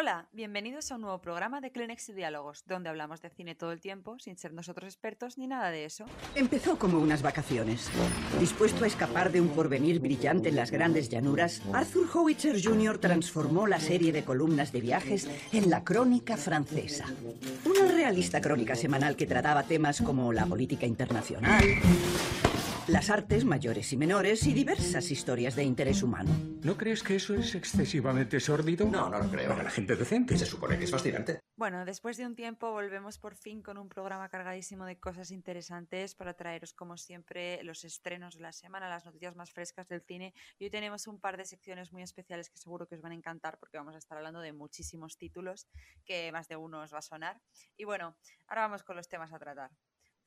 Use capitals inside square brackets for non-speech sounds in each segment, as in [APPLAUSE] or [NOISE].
Hola, bienvenidos a un nuevo programa de Kleenex y Diálogos, donde hablamos de cine todo el tiempo, sin ser nosotros expertos ni nada de eso. Empezó como unas vacaciones. Dispuesto a escapar de un porvenir brillante en las grandes llanuras, Arthur Howitzer Jr. transformó la serie de columnas de viajes en la Crónica Francesa. Una realista crónica semanal que trataba temas como la política internacional, las artes mayores y menores y diversas historias de interés humano. ¿No crees que eso es excesivamente sórdido? No, no lo creo. Para la gente decente. Se supone que es fascinante. Bueno, después de un tiempo volvemos por fin con un programa cargadísimo de cosas interesantes para traeros como siempre los estrenos de la semana, las noticias más frescas del cine. Y hoy tenemos un par de secciones muy especiales que seguro que os van a encantar porque vamos a estar hablando de muchísimos títulos que más de uno os va a sonar. Y bueno, ahora vamos con los temas a tratar.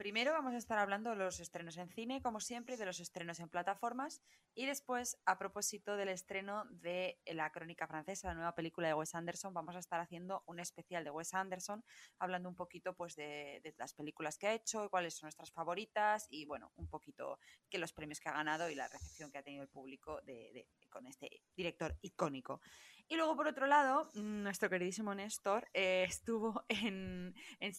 Primero vamos a estar hablando de los estrenos en cine, como siempre, de los estrenos en plataformas. Y después, a propósito del estreno de La Crónica Francesa, la nueva película de Wes Anderson, vamos a estar haciendo un especial de Wes Anderson, hablando un poquito pues, de, las películas que ha hecho, cuáles son nuestras favoritas y, bueno, un poquito que los premios que ha ganado y la recepción que ha tenido el público de, con este director icónico. Y luego, por otro lado, nuestro queridísimo Néstor eh, estuvo en, en.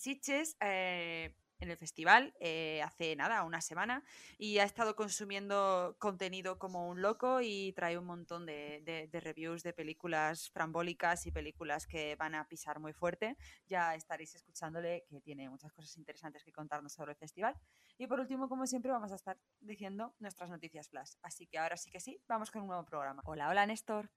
Eh, en el festival eh, hace nada, una semana, y ha estado consumiendo contenido como un loco y trae un montón de, de, de, reviews de películas frambólicas y películas que van a pisar muy fuerte. Ya estaréis escuchándole que tiene muchas cosas interesantes que contarnos sobre el festival. Y por último, como siempre, vamos a estar diciendo nuestras noticias flash. Así que ahora sí que sí, vamos con un nuevo programa. Hola, hola Néstor.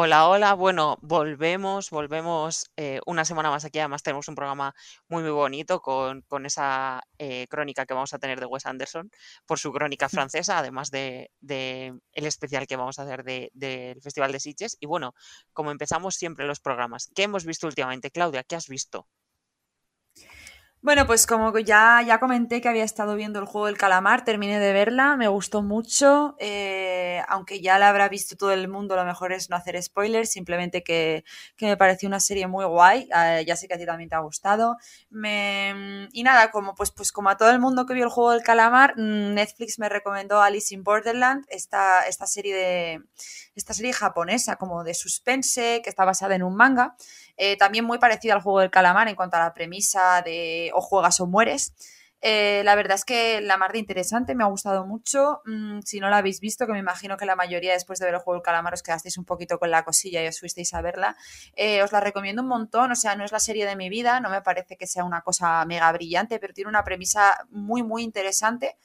Hola, hola. Bueno, volvemos, volvemos eh, una semana más aquí. Además, tenemos un programa muy, muy bonito con, con esa eh, crónica que vamos a tener de Wes Anderson por su crónica francesa, además de, de el especial que vamos a hacer del de, de Festival de Sitges. Y bueno, como empezamos siempre los programas, ¿qué hemos visto últimamente? Claudia, ¿qué has visto? Bueno, pues como ya, ya comenté que había estado viendo el juego del calamar, terminé de verla, me gustó mucho, eh, aunque ya la habrá visto todo el mundo, lo mejor es no hacer spoilers, simplemente que, que me pareció una serie muy guay, eh, ya sé que a ti también te ha gustado. Me, y nada, como, pues, pues como a todo el mundo que vio el juego del calamar, Netflix me recomendó Alice in Borderland, esta, esta, serie, de, esta serie japonesa como de suspense, que está basada en un manga. Eh, también muy parecida al juego del calamar en cuanto a la premisa de o juegas o mueres. Eh, la verdad es que la mar de interesante, me ha gustado mucho. Mm, si no la habéis visto, que me imagino que la mayoría después de ver el juego del calamar os quedasteis un poquito con la cosilla y os fuisteis a verla, eh, os la recomiendo un montón. O sea, no es la serie de mi vida, no me parece que sea una cosa mega brillante, pero tiene una premisa muy, muy interesante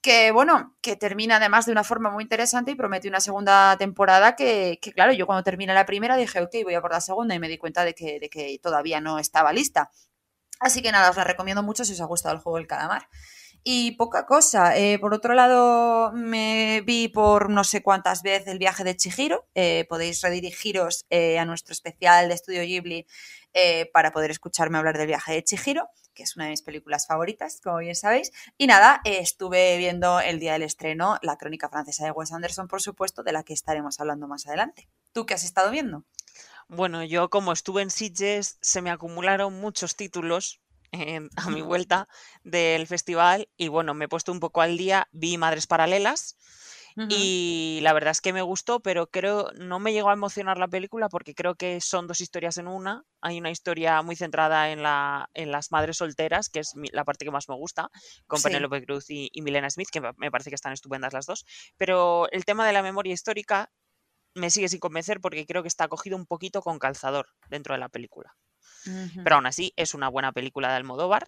que bueno, que termina además de una forma muy interesante y promete una segunda temporada que, que, claro, yo cuando terminé la primera dije, ok, voy a por la segunda y me di cuenta de que, de que todavía no estaba lista. Así que nada, os la recomiendo mucho si os ha gustado el juego del calamar. Y poca cosa. Eh, por otro lado, me vi por no sé cuántas veces el viaje de Chihiro. Eh, podéis redirigiros eh, a nuestro especial de Estudio Ghibli para poder escucharme hablar del viaje de Chihiro, que es una de mis películas favoritas, como bien sabéis. Y nada, estuve viendo el día del estreno la crónica francesa de Wes Anderson, por supuesto, de la que estaremos hablando más adelante. ¿Tú qué has estado viendo? Bueno, yo como estuve en Sitges, se me acumularon muchos títulos eh, a mi [LAUGHS] vuelta del festival y bueno, me he puesto un poco al día, vi Madres Paralelas uh -huh. y la verdad es que me gustó, pero creo no me llegó a emocionar la película porque creo que son dos historias en una. Hay una historia muy centrada en, la, en las madres solteras, que es mi, la parte que más me gusta, con sí. Penelope Cruz y, y Milena Smith, que me parece que están estupendas las dos, pero el tema de la memoria histórica me sigue sin convencer porque creo que está cogido un poquito con calzador dentro de la película. Uh -huh. Pero aún así es una buena película de Almodóvar.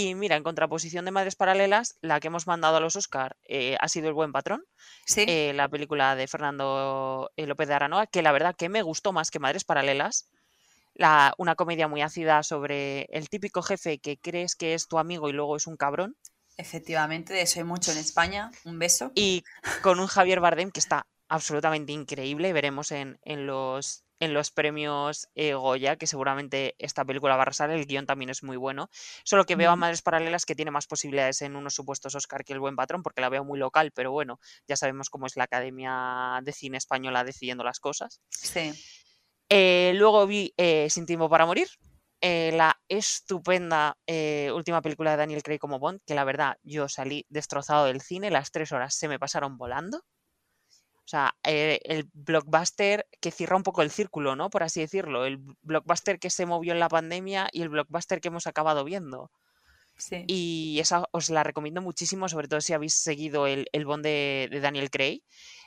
Y mira, en contraposición de Madres Paralelas, la que hemos mandado a los Oscar eh, ha sido El Buen Patrón, ¿Sí? eh, la película de Fernando eh, López de Aranoa, que la verdad que me gustó más que Madres Paralelas. La, una comedia muy ácida sobre el típico jefe que crees que es tu amigo y luego es un cabrón. Efectivamente, de eso hay mucho en España. Un beso. Y con un Javier Bardem que está absolutamente increíble. Veremos en, en los en los premios eh, Goya, que seguramente esta película va a arrasar, el guion también es muy bueno. Solo que veo a Madres Paralelas que tiene más posibilidades en unos supuestos Oscar que el buen patrón, porque la veo muy local, pero bueno, ya sabemos cómo es la Academia de Cine Española decidiendo las cosas. Sí. Eh, luego vi eh, Sin Tiempo para Morir, eh, la estupenda eh, última película de Daniel Craig como Bond, que la verdad yo salí destrozado del cine, las tres horas se me pasaron volando. O sea, eh, el blockbuster que cierra un poco el círculo, ¿no? Por así decirlo. El blockbuster que se movió en la pandemia y el blockbuster que hemos acabado viendo. Sí. Y esa os la recomiendo muchísimo, sobre todo si habéis seguido el, el bond de, de Daniel Craig.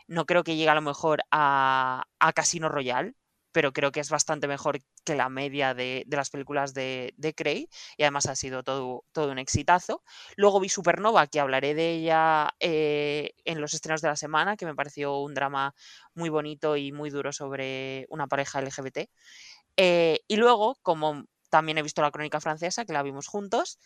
No creo que llegue a lo mejor a, a Casino Royale, pero creo que es bastante mejor que la media de, de las películas de, de, Cray y además ha sido todo, todo un exitazo. Luego vi Supernova, que hablaré de ella eh, en los estrenos de la semana, que me pareció un drama muy bonito y muy duro sobre una pareja LGBT. Eh, y luego, como también he visto la crónica francesa, que la vimos juntos,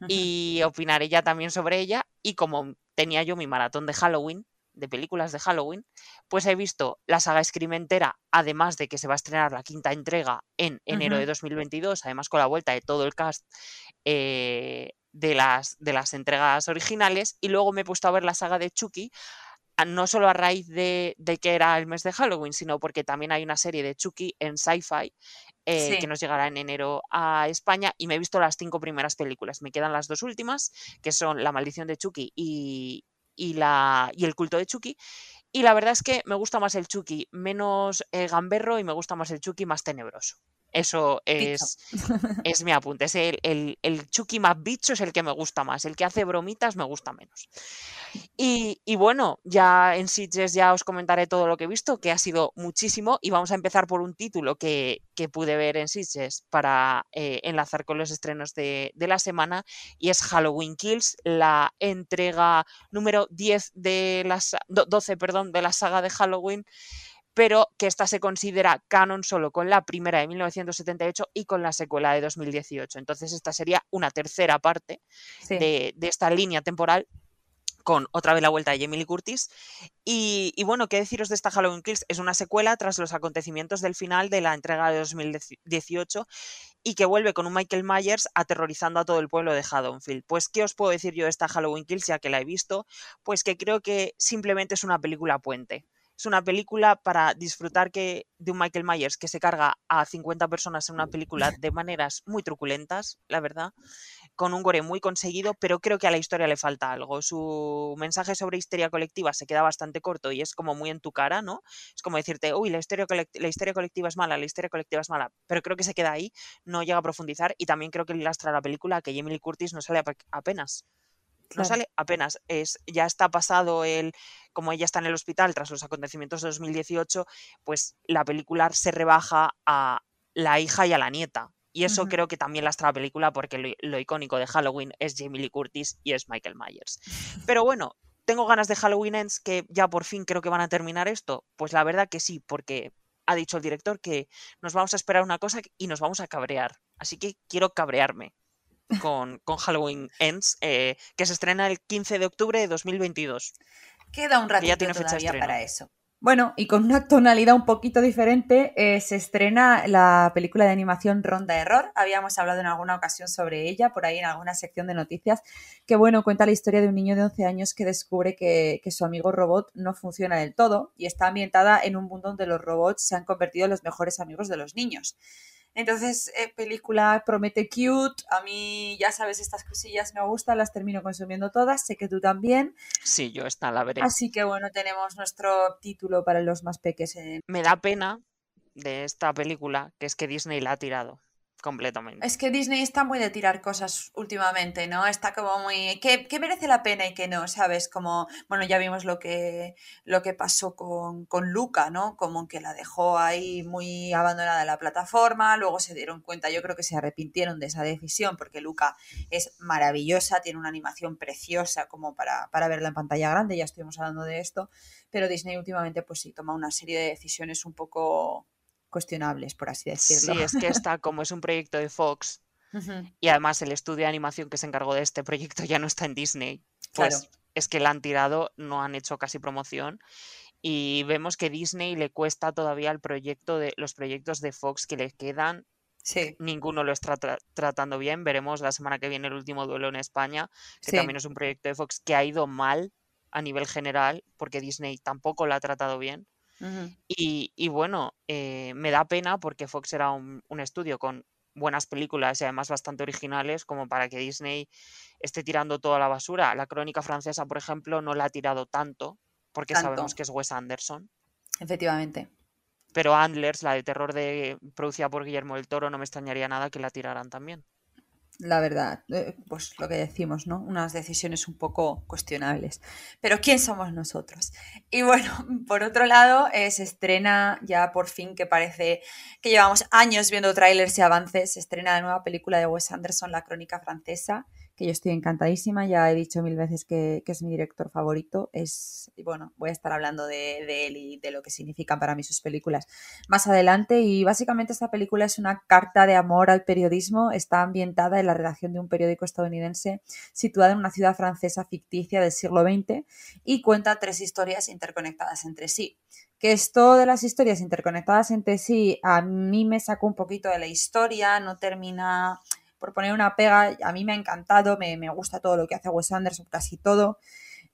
uh -huh. y opinaré ya también sobre ella, y como tenía yo mi maratón de Halloween, de películas de Halloween, pues he visto la saga Scream entera, además de que se va a estrenar la quinta entrega en enero uh -huh. de 2022, además con la vuelta de todo el cast eh, de, las, de las entregas originales, y luego me he puesto a ver la saga de Chucky, no solo a raíz de, de, que era el mes de Halloween, sino porque también hay una serie de Chucky en sci-fi eh, sí. que nos llegará en enero a España y me he visto las cinco primeras películas. Me quedan las dos últimas, que son La maldición de Chucky y, y, la, y el culto de Chucky. Y la verdad es que me gusta más el Chucky menos eh, gamberro y me gusta más el Chucky más tenebroso. Eso es, es mi apunte. Es el, el, el, Chucky más bicho es el que me gusta más. El que hace bromitas me gusta menos. Y, y, bueno, ya en Sitges ya os comentaré todo lo que he visto, que ha sido muchísimo. Y vamos a empezar por un título que, que pude ver en Sitges para eh, enlazar con los estrenos de, de, la semana. Y es Halloween Kills, la entrega número 10 de las 12, perdón, de la saga de Halloween pero que esta se considera canon solo con la primera de 1978 y con la secuela de 2018. Entonces esta sería una tercera parte sí. de, de, esta línea temporal con otra vez la vuelta de Lee Curtis. Y, y, bueno, qué deciros de esta Halloween Kills, es una secuela tras los acontecimientos del final de la entrega de 2018 y que vuelve con un Michael Myers aterrorizando a todo el pueblo de Haddonfield. Pues, ¿qué os puedo decir yo de esta Halloween Kills ya que la he visto? Pues que creo que simplemente es una película puente es una película para disfrutar que, de un Michael Myers que se carga a 50 personas en una película de maneras muy truculentas, la verdad, con un gore muy conseguido, pero creo que a la historia le falta algo. Su mensaje sobre histeria colectiva se queda bastante corto y es como muy en tu cara, ¿no? Es como decirte, uy, la histeria, la histeria colectiva es mala, la histeria colectiva es mala, pero creo que se queda ahí, no llega a profundizar y también creo que le lastra la película que Jamie Lee Curtis no sale apenas. Claro. No sale apenas. Es, ya está pasado el. Como ella está en el hospital tras los acontecimientos de 2018, pues la película se rebaja a la hija y a la nieta. Y eso uh -huh. creo que también lastra la película porque lo, lo, icónico de Halloween es Jamie Lee Curtis y es Michael Myers. [LAUGHS] Pero bueno, ¿tengo ganas de Halloween Ends que ya por fin creo que van a terminar esto? Pues la verdad que sí, porque ha dicho el director que nos vamos a esperar una cosa y nos vamos a cabrear. Así que quiero cabrearme con, con Halloween Ends, eh, que se estrena el 15 de octubre de 2022. Queda un ratito todavía para eso. Bueno, y con una tonalidad un poquito diferente, eh, se estrena la película de animación Ronda Error. Habíamos hablado en alguna ocasión sobre ella, por ahí en alguna sección de noticias, que bueno, cuenta la historia de un niño de 11 años que descubre que, que su amigo robot no funciona del todo y está ambientada en un mundo donde los robots se han convertido en los mejores amigos de los niños. Entonces, eh, película promete cute. A mí, ya sabes, estas cosillas me gustan, las termino consumiendo todas. Sé que tú también. Sí, yo esta la veré. Así que bueno, tenemos nuestro título para los más peques. En... Me da pena de esta película que es que Disney la ha tirado completamente. Es que Disney está muy de tirar cosas últimamente, ¿no? Está como muy... ¿Qué, merece la pena y qué no? ¿Sabes? Como, bueno, ya vimos lo que, lo que pasó con, con Luca, ¿no? Como que la dejó ahí muy abandonada la plataforma, luego se dieron cuenta, yo creo que se arrepintieron de esa decisión porque Luca es maravillosa, tiene una animación preciosa como para, para verla en pantalla grande, ya estuvimos hablando de esto, pero Disney últimamente pues sí, toma una serie de decisiones un poco cuestionables, por así decirlo. Sí, es que está, como es un proyecto de Fox, [LAUGHS] uh -huh. y además el estudio de animación que se encargó de este proyecto ya no está en Disney, pues claro. es que la han tirado, no han hecho casi promoción. Y vemos que Disney le cuesta todavía el proyecto de los proyectos de Fox que le quedan. Sí. Ninguno lo está tra tratando bien. Veremos la semana que viene el último duelo en España, que sí. también es un proyecto de Fox que ha ido mal a nivel general, porque Disney tampoco lo ha tratado bien. Uh -huh. y, y, bueno, eh, me da pena porque Fox era un, un, estudio con buenas películas y además bastante originales como para que Disney esté tirando toda la basura. La crónica francesa, por ejemplo, no la ha tirado tanto porque sabemos que es Wes Anderson. Efectivamente. Pero Antlers, la de terror de, producida por Guillermo del Toro, no me extrañaría nada que la tiraran también la verdad, eh, pues lo que decimos, ¿no? Unas decisiones un poco cuestionables. Pero ¿quién somos nosotros? Y bueno, [LAUGHS] por otro lado, eh, se estrena ya por fin, que parece que llevamos años viendo trailers y avances, se estrena la nueva película de Wes Anderson, La Crónica Francesa, que yo estoy encantadísima, ya he dicho mil veces que, es mi director favorito, es, bueno, voy a estar hablando de, él y de lo que significan para mí sus películas más adelante y básicamente esta película es una carta de amor al periodismo, está ambientada en la redacción de un periódico estadounidense situada en una ciudad francesa ficticia del siglo XX y cuenta tres historias interconectadas entre sí. Que esto de las historias interconectadas entre sí a mí me sacó un poquito de la historia, no termina por poner una pega, a mí me ha encantado, me, gusta todo lo que hace Wes Anderson, casi todo,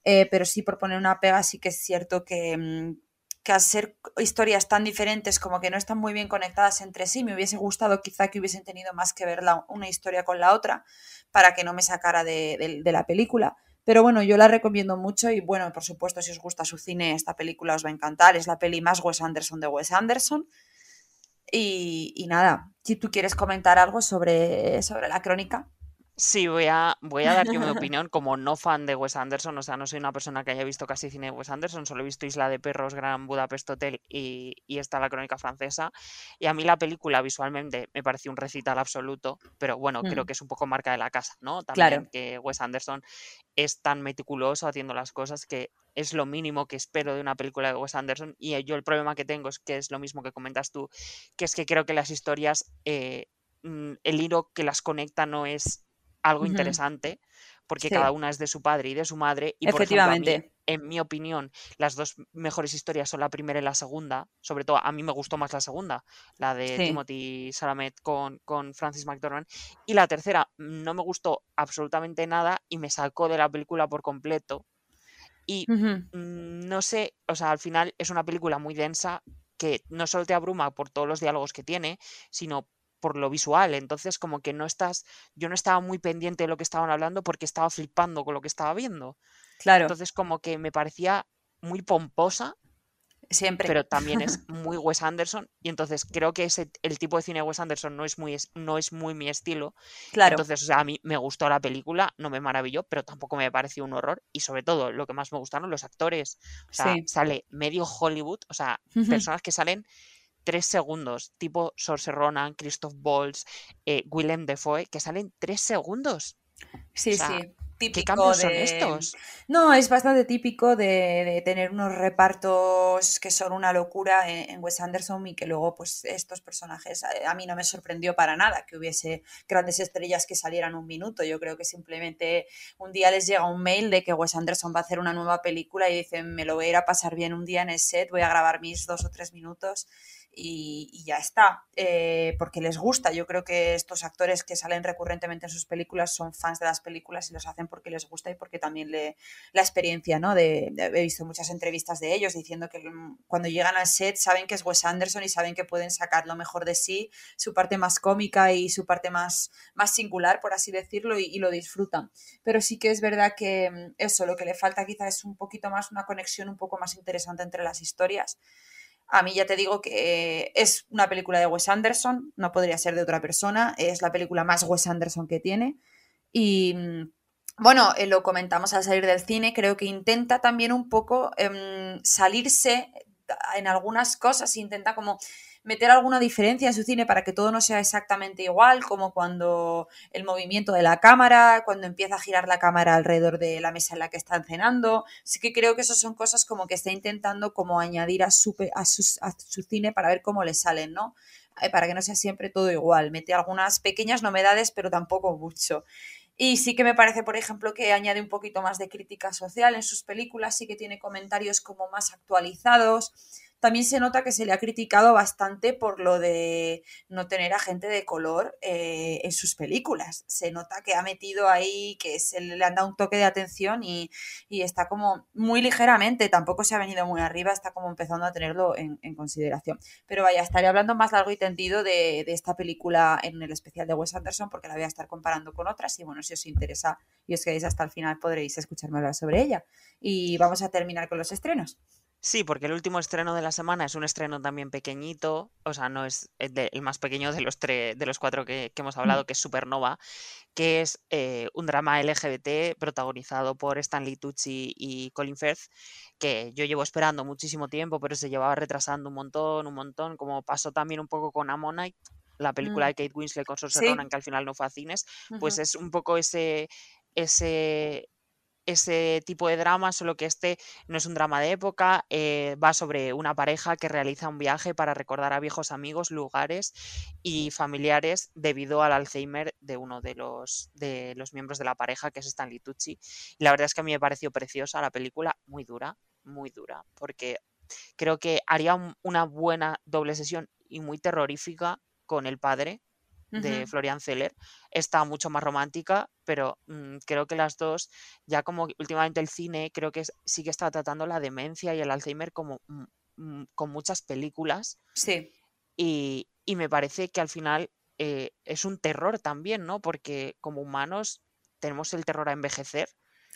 eh, pero sí por poner una pega sí que es cierto que, mm, que al ser historias tan diferentes como que no están muy bien conectadas entre sí, me hubiese gustado quizá que hubiesen tenido más que ver una historia con la otra para que no me sacara de, de la película. Pero bueno, yo la recomiendo mucho y bueno, por supuesto, si os gusta su cine, esta película os va a encantar. Es la peli más Wes Anderson de Wes Anderson. Y, nada, si tú quieres comentar algo sobre, sobre la crónica. Sí, voy a, voy a dar yo mi opinión como no fan de Wes Anderson, o sea, no soy una persona que haya visto casi cine de Wes Anderson, solo he visto Isla de Perros, Gran Budapest Hotel y, y está la crónica francesa. Y a mí la película visualmente me pareció un recital absoluto, pero bueno, creo mm. que es un poco marca de la casa, ¿no? También claro. que Wes Anderson es tan meticuloso haciendo las cosas que es lo mínimo que espero de una película de Wes Anderson. Y yo el problema que tengo es que es lo mismo que comentas tú, que es que creo que las historias, eh, mm, el hilo que las conecta no es algo interesante, porque cada una es de su padre y de su madre. Y Efectivamente. en mi opinión, las dos mejores historias son la primera y la segunda. Sobre todo, a mí me gustó más la segunda, la de Timothy Salamet con, con Francis McDormand. Y la tercera no me gustó absolutamente nada y me sacó de la película por completo. Y mm, no sé, o sea, al final es una película muy densa que no solo te abruma por todos los diálogos que tiene, sino por lo visual. Entonces, como que no estás, yo no estaba muy pendiente de lo que estaban hablando porque estaba flipando con lo que estaba viendo. Claro. Entonces, como que me parecía muy pomposa. Siempre. Pero también es [LAUGHS] muy Wes Anderson. Y entonces creo que ese, el tipo de cine de Wes Anderson no es muy, no es muy mi estilo. Claro. Entonces, o sea, a mí me gustó la película, no me maravilló, pero tampoco me pareció un horror. Y sobre todo, lo que más me gustaron, los actores. O sea, sale medio Hollywood, o sea, personas que salen tres segundos, tipo Sorce Ronan, Christoph Waltz, eh, Willem Dafoe, que salen tres segundos. Sí, sí. ¿Qué cambios son estos? No, es bastante típico de, tener unos repartos que son una locura en, Wes Anderson y que luego, pues, estos personajes, a, mí no me sorprendió para nada que hubiese grandes estrellas que salieran un minuto. Yo creo que simplemente un día les llega un mail de que Wes Anderson va a hacer una nueva película y dicen, me lo voy a ir a pasar bien un día en el set, voy a grabar mis dos o tres minutos y, ya está, eh, porque les gusta. Yo creo que estos actores que salen recurrentemente en sus películas son fans de las películas y los hacen porque les gusta y porque también le, la experiencia, ¿no? De, he visto muchas entrevistas de ellos diciendo que mm, cuando llegan al set saben que es Wes Anderson y saben que pueden sacar lo mejor de sí, su parte más cómica y su parte más, más singular, por así decirlo, y, y lo disfrutan. Pero sí que es verdad que mm, eso, lo que le falta quizá es un poquito más, una conexión un poco más interesante entre las historias. A mí ya te digo que es una película de Wes Anderson, no podría ser de otra persona, es la película más Wes Anderson que tiene. Y mm, bueno, eh, lo comentamos al salir del cine, creo que intenta también un poco em, salirse en algunas cosas, intenta como meter alguna diferencia en su cine para que todo no sea exactamente igual, como cuando el movimiento de la cámara, cuando empieza a girar la cámara alrededor de la mesa en la que están cenando. Sí que creo que eso son cosas como que está intentando como añadir a su, a su cine para ver cómo le salen, ¿no? Eh, para que no sea siempre todo igual. Mete algunas pequeñas novedades, pero tampoco mucho. Y sí que me parece, por ejemplo, que añade un poquito más de crítica social en sus películas, sí que tiene comentarios como más actualizados también se nota que se le ha criticado bastante por lo de no tener a gente de color eh, en sus películas. Se nota que ha metido ahí, que se le han dado un toque de atención y, está como muy ligeramente, tampoco se ha venido muy arriba, está como empezando a tenerlo en, consideración. Pero vaya, estaré hablando más largo y tendido de, de esta película en el especial de Wes Anderson porque la voy a estar comparando con otras y bueno, si os interesa y os quedáis hasta el final podréis escucharme hablar sobre ella. Y vamos a terminar con los estrenos. Sí, porque el último estreno de la semana es un estreno también pequeñito, o sea, no es el, más pequeño de los tres, de los cuatro que, hemos mm. hablado, que es Supernova, que es eh, un drama LGBT protagonizado por Stanley Tucci y Colin Firth, que yo llevo esperando muchísimo tiempo, pero se llevaba retrasando un montón, un montón, como pasó también un poco con Ammonite, la película mm. de Kate Winslet con Saoirse Ronan, que al final no fue a cines, pues es un poco ese, ese ese tipo de drama, solo que este no es un drama de época, eh, va sobre una pareja que realiza un viaje para recordar a viejos amigos, lugares y familiares debido al Alzheimer de uno de los, de los miembros de la pareja, que es Stanley Tucci. Y la verdad es que a mí me pareció preciosa la película, muy dura, muy dura, porque creo que haría una buena doble sesión y muy terrorífica con el padre, de Florian Zeller está mucho más romántica, pero mm, creo que las dos, ya como últimamente el cine, creo que sí que está tratando la demencia y el Alzheimer como mm, mm, con muchas películas. Sí. Y, me parece que al final eh, es un terror también, ¿no? Porque como humanos tenemos el terror a envejecer.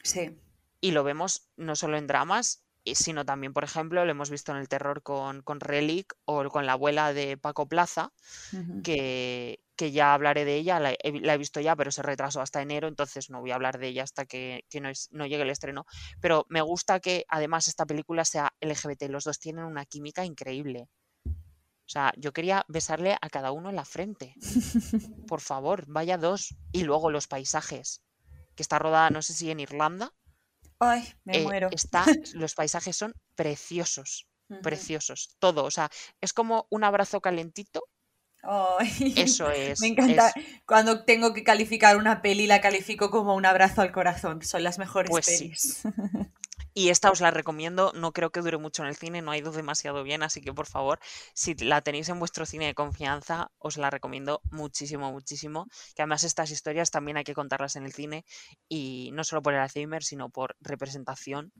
Sí. Y lo vemos no solo en dramas, sino también, por ejemplo, lo hemos visto en el terror con, con Relic o con la abuela de Paco Plaza, que, que, ya hablaré de ella, la he, visto ya, pero se retrasó hasta enero, entonces no voy a hablar de ella hasta que, no, no, llegue el estreno. Pero me gusta que además esta película sea LGBT, los dos tienen una química increíble. O sea, yo quería besarle a cada uno en la frente. [LAUGHS] Por favor, vaya dos. Y luego los paisajes, que está rodada, no sé si en Irlanda Ay, me eh, muero. Está, [LAUGHS] los paisajes son preciosos, preciosos, todo. O sea, es como un abrazo calentito. Ay, Eso [LAUGHS] es. Me encanta. Cuando tengo que calificar una peli, la califico como un abrazo al corazón. Son las mejores pues pelis. [LAUGHS] Y esta os la recomiendo, no creo que dure mucho en el cine, no ha ido demasiado bien, así que por favor, si la tenéis en vuestro cine de confianza, os la recomiendo muchísimo, muchísimo. Que además estas historias también hay que contarlas en el cine y no solo por el Alzheimer, sino por representación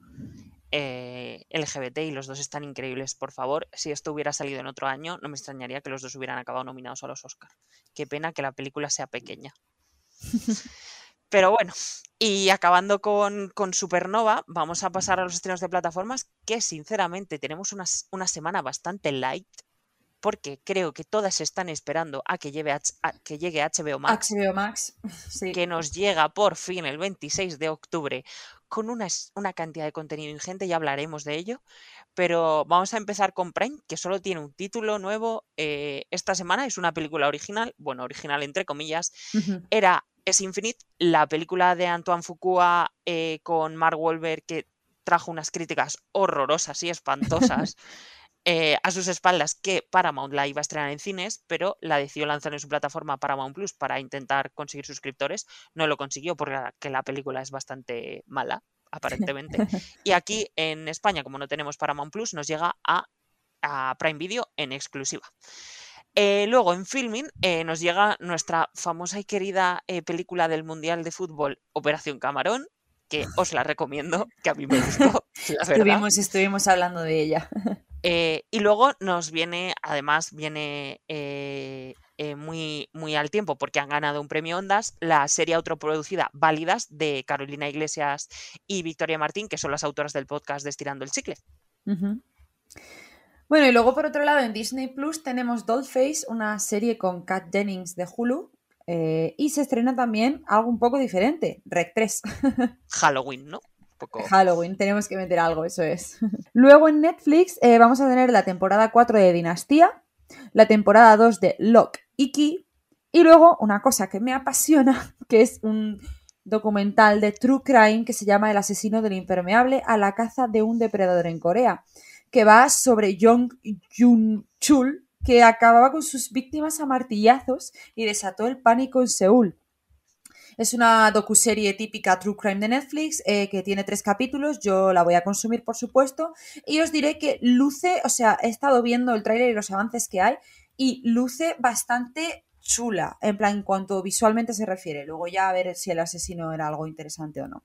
eh, LGBT y los dos están increíbles. Por favor, si esto hubiera salido en otro año, no me extrañaría que los dos hubieran acabado nominados a los Oscar. Qué pena que la película sea pequeña. Pero bueno, y acabando con, Supernova, vamos a pasar a los estrenos de plataformas que sinceramente tenemos una, una semana bastante light porque creo que todas están esperando a que, lleve que llegue HBO Max. HBO Max, [LAUGHS] sí. Que nos llega por fin el 26 de octubre con una, una, cantidad de contenido ingente, ya hablaremos de ello. Pero vamos a empezar con Prime, que solo tiene un título nuevo eh, esta semana. Es una película original, bueno, original entre comillas. Era es Infinite, la película de Antoine Fuqua eh, con Mark Wahlberg que trajo unas críticas horrorosas y espantosas [LAUGHS] eh, a sus espaldas que Paramount la iba a estrenar en cines, pero la decidió lanzar en su plataforma Paramount Plus para intentar conseguir suscriptores. No lo consiguió porque la película es bastante mala, aparentemente. Y aquí en España, como no tenemos Paramount Plus, nos llega a, a Prime Video en exclusiva. Eh, luego en filming eh, nos llega nuestra famosa y querida eh, película del Mundial de Fútbol, Operación Camarón, que os la recomiendo, que a mí me gustó. [LAUGHS] [LAUGHS] estuvimos, estuvimos hablando de ella. [LAUGHS] y luego nos viene, además, viene muy, muy al tiempo, porque han ganado un premio Ondas, la serie autoproducida Válidas de Carolina Iglesias y Victoria Martín, que son las autoras del podcast de Estirando el Chicle. Bueno, y luego por otro lado en Disney Plus tenemos Dollface, una serie con Kat Jennings de Hulu. Eh, y se estrena también algo un poco diferente, Rec 3. [LAUGHS] Halloween, ¿no? Halloween, tenemos que meter algo, eso es. [LAUGHS] Luego en Netflix eh, vamos a tener la temporada 4 de Dinastía, la temporada 2 de Lock y Key, y luego una cosa que me apasiona, [LAUGHS] que es un documental de True Crime que se llama El asesino del impermeable a la caza de un depredador en Corea que va sobre Jong Jun Chul, que acababa con sus víctimas a martillazos y desató el pánico en Seúl. Es una docuserie típica True Crime de Netflix eh, que tiene tres capítulos. Yo la voy a consumir, por supuesto. Y os diré que luce, o sea, he estado viendo el tráiler y los avances que hay y luce bastante chula, en plan, en cuanto visualmente se refiere. Luego ya a ver si el asesino era algo interesante o no.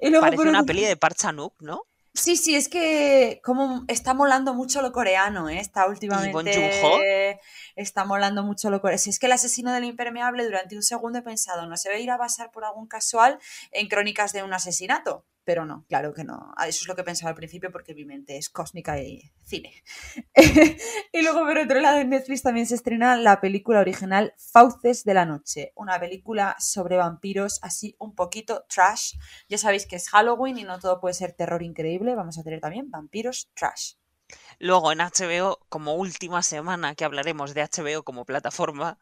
Y luego, Parece una peli de Parchanuk, ¿no? Sí, sí, es que como está molando mucho lo coreano, ¿eh? Está últimamente... Está molando mucho lo coreano. Si es que el asesino del impermeable durante un segundo he pensado, no se a ir a basar por algún casual en crónicas de un asesinato pero no, claro que no. Eso es lo que pensaba al principio porque mi mente es cósmica y cine. [LAUGHS] y luego, por otro lado, en Netflix también se estrena la película original Fauces de la Noche, una película sobre vampiros así un poquito trash. Ya sabéis que es Halloween y no todo puede ser terror increíble, vamos a tener también vampiros trash. Luego en HBO, como última semana que hablaremos de HBO como plataforma,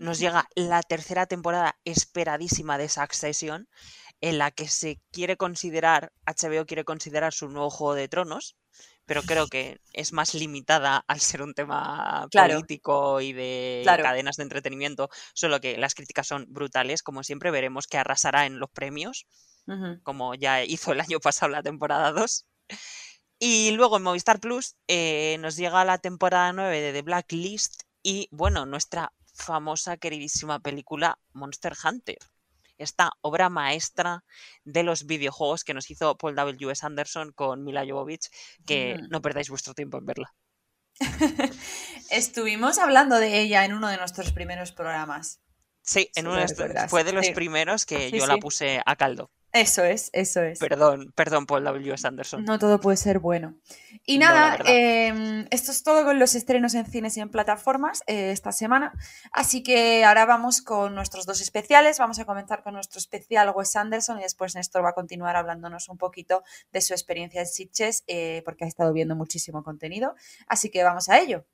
nos llega la tercera temporada esperadísima de Succession, en la que se quiere considerar, HBO quiere considerar su nuevo Juego de Tronos, pero creo que es más limitada al ser un tema político y de cadenas de entretenimiento, solo que las críticas son brutales, como siempre veremos que arrasará en los premios, como ya hizo el año pasado la temporada 2. Y luego en Movistar Plus eh, nos llega la temporada 9 de The Blacklist y bueno, nuestra famosa, queridísima película Monster Hunter esta obra maestra de los videojuegos que nos hizo Paul W.S. Anderson con Mila Jovovich, que no perdáis vuestro tiempo en verla. [LAUGHS] Estuvimos hablando de ella en uno de nuestros primeros programas. Sí, en uno de fue de los primeros que yo la puse a caldo. Eso es, eso es. Perdón, perdón, Paul W. Anderson. No todo puede ser bueno. Y nada, em, esto es todo con los estrenos en cines y en plataformas eh, esta semana. Así que ahora vamos con nuestros dos especiales. Vamos a comenzar con nuestro especial Wes Anderson y después Néstor va a continuar hablándonos un poquito de su experiencia en Sitges eh, porque ha estado viendo muchísimo contenido. Así que vamos a ello.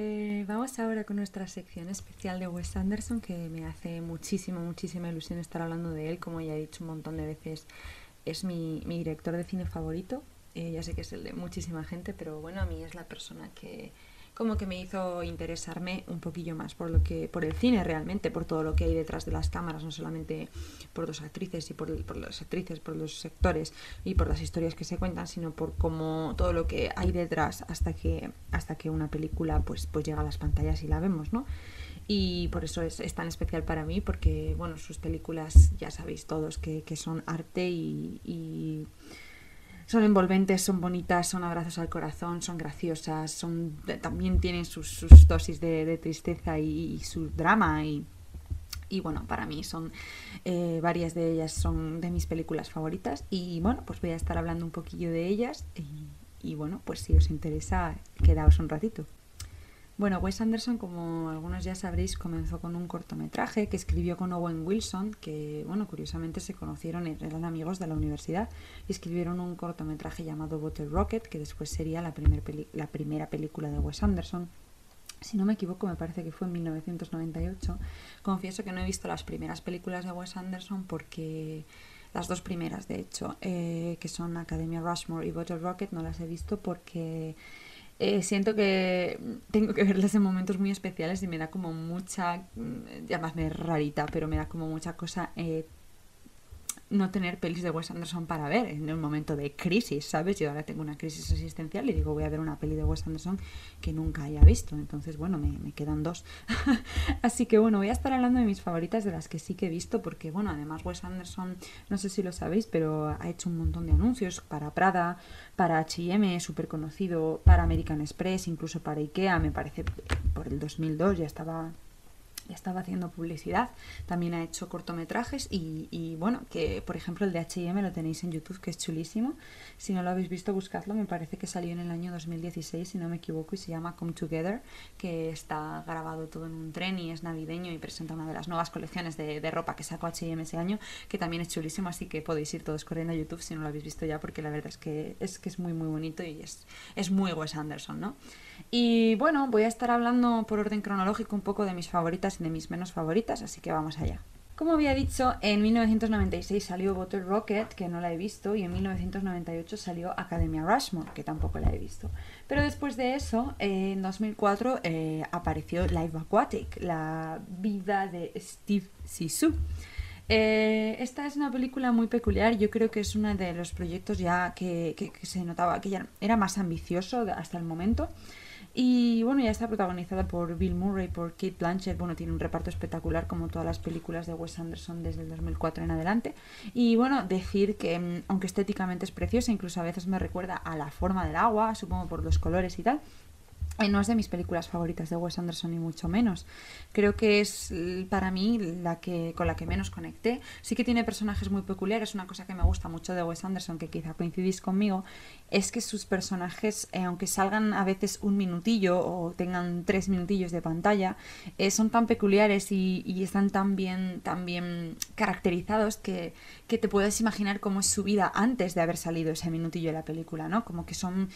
Eh, vamos ahora con nuestra sección especial de Wes Anderson, que me hace muchísima, muchísima ilusión estar hablando de él. Como ya he dicho un montón de veces, es mi, director de cine favorito. Eh, ya sé que es el de muchísima gente, pero bueno, a mí es la persona que, como que me hizo interesarme un poquillo más por lo que por el cine realmente, por todo lo que hay detrás de las cámaras, no solamente por dos actrices y por, por las actrices, por los sectores y por las historias que se cuentan, sino por como todo lo que hay detrás hasta que hasta que una película pues pues llega a las pantallas y la vemos, ¿no? Y por eso es, tan especial para mí, porque bueno, sus películas ya sabéis todos que, son arte y son envolventes, son bonitas, son abrazos al corazón, son graciosas, son también tienen sus, dosis de, tristeza y, su drama y, y bueno, para mí son eh, varias de ellas son de mis películas favoritas y bueno, pues voy a estar hablando un poquillo de ellas y bueno, pues si os interesa, quedaos un ratito. Bueno, Wes Anderson, como algunos ya sabréis, comenzó con un cortometraje que escribió con Owen Wilson, que, bueno, curiosamente se conocieron, eran amigos de la universidad, y escribieron un cortometraje llamado Bottle Rocket, que después sería la, primera película de Wes Anderson. Si no me equivoco, me parece que fue en 1998. Confieso que no he visto las primeras películas de Wes Anderson porque las dos primeras, de hecho, eh, que son Academia Rushmore y Bottle Rocket, no las he visto porque eh, siento que tengo que verlas en momentos muy especiales y me da como mucha, llamadme mm, rarita, pero me da como mucha cosa eh, no tener pelis de Wes Anderson para ver en un momento de crisis, ¿sabes? Yo ahora tengo una crisis existencial y digo, voy a ver una peli de Wes Anderson que nunca haya visto. Entonces, bueno, me, quedan dos. [LAUGHS] Así que, bueno, voy a estar hablando de mis favoritas, de las que sí que he visto, porque, bueno, además Wes Anderson, no sé si lo sabéis, pero ha hecho un montón de anuncios para Prada, para H&M, súper conocido, para American Express, incluso para Ikea, me parece, por el 2002 ya estaba estaba haciendo publicidad, también ha hecho cortometrajes y, bueno, que por ejemplo el de H&M lo tenéis en YouTube, que es chulísimo. Si no lo habéis visto, buscadlo, me parece que salió en el año 2016, si no me equivoco, y se llama Come Together, que está grabado todo en un tren y es navideño y presenta una de las nuevas colecciones de, de ropa que sacó H&M ese año, que también es chulísimo, así que podéis ir todos corriendo a YouTube si no lo habéis visto ya, porque la verdad es que es, que es muy muy bonito y es, es muy Wes Anderson, ¿no? Y bueno, voy a estar hablando por orden cronológico un poco de mis favoritas y de mis menos favoritas, así que vamos allá. Como había dicho, en 1996 salió Bottle Rocket, que no la he visto, y en 1998 salió Academia Rushmore, que tampoco la he visto. Pero después de eso, en 2004 eh, apareció Live Aquatic, la vida de Steve Sisu. Eh, esta es una película muy peculiar, yo creo que es uno de los proyectos ya que, que se notaba que ya era más ambicioso hasta el momento. Y bueno, ya está protagonizada por Bill Murray, por Kate Blanchett. Bueno, tiene un reparto espectacular como todas las películas de Wes Anderson desde el 2004 en adelante. Y bueno, decir que mm, aunque estéticamente es preciosa, incluso a veces me recuerda a la forma del agua, supongo por los colores y tal, no es de mis películas favoritas de Wes Anderson ni mucho menos. Creo que es para mí la que con la que menos conecté. Sí que tiene personajes muy peculiares. Una cosa que me gusta mucho de Wes Anderson, que quizá coincidís conmigo, es que sus personajes, eh, aunque salgan a veces un minutillo o tengan tres minutillos de pantalla, eh, son tan peculiares y, y, están tan bien, tan bien caracterizados que, que te puedes imaginar cómo es su vida antes de haber salido ese minutillo de la película, ¿no? Como que son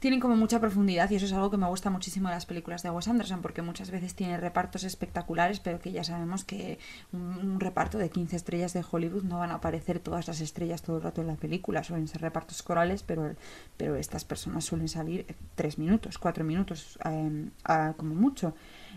tienen como mucha profundidad y eso es algo que me gusta muchísimo de las películas de Wes Anderson porque muchas veces tiene repartos espectaculares pero que ya sabemos que un, reparto de 15 estrellas de Hollywood no van a aparecer todas las estrellas todo el rato en la película, suelen ser repartos corales pero, pero estas personas suelen salir tres minutos, cuatro minutos em, como mucho.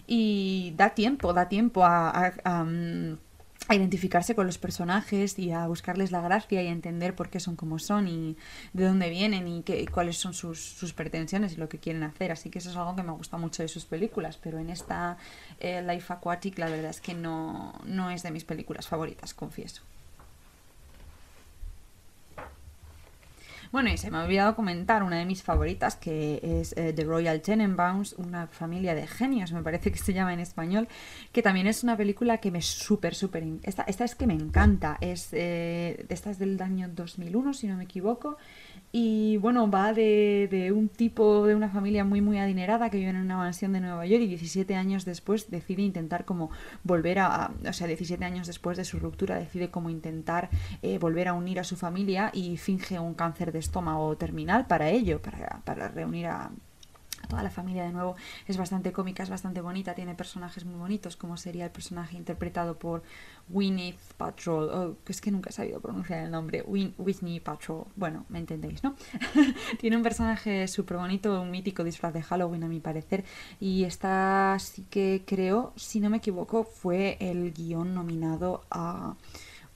Y da tiempo, da tiempo a, a mm, a identificarse con los personajes y a buscarles la gracia y a entender por qué son como son y de dónde vienen y qué, cuáles son sus, sus, pretensiones y lo que quieren hacer. Así que eso es algo que me gusta mucho de sus películas, pero en esta eh, Life Aquatic la verdad es que no, no es de mis películas favoritas, confieso. Bueno, y se me ha olvidado comentar una de mis favoritas, que es eh, The Royal Tenenbaums, una familia de genios, me parece que se llama en español, que también es una película que me súper, súper... Esta, esta es que me encanta, es eh, esta es del año 2001, si no me equivoco, y bueno, va de, de, un tipo de una familia muy muy adinerada que vive en una mansión de Nueva York y 17 años después decide intentar como volver a, o sea, 17 años después de su ruptura decide como intentar eh, volver a unir a su familia y finge un cáncer de estómago terminal para ello, para, para reunir a toda la familia de nuevo. Es bastante cómica, es bastante bonita, tiene personajes muy bonitos, como sería el personaje interpretado por Winnie Patrol, oh, es que nunca he sabido pronunciar el nombre, Whitney Patrol, bueno, me entendéis, ¿no? [LAUGHS] tiene un personaje súper bonito, un mítico disfraz de Halloween a mi parecer, y esta sí que creo, si no me equivoco, fue el guion nominado a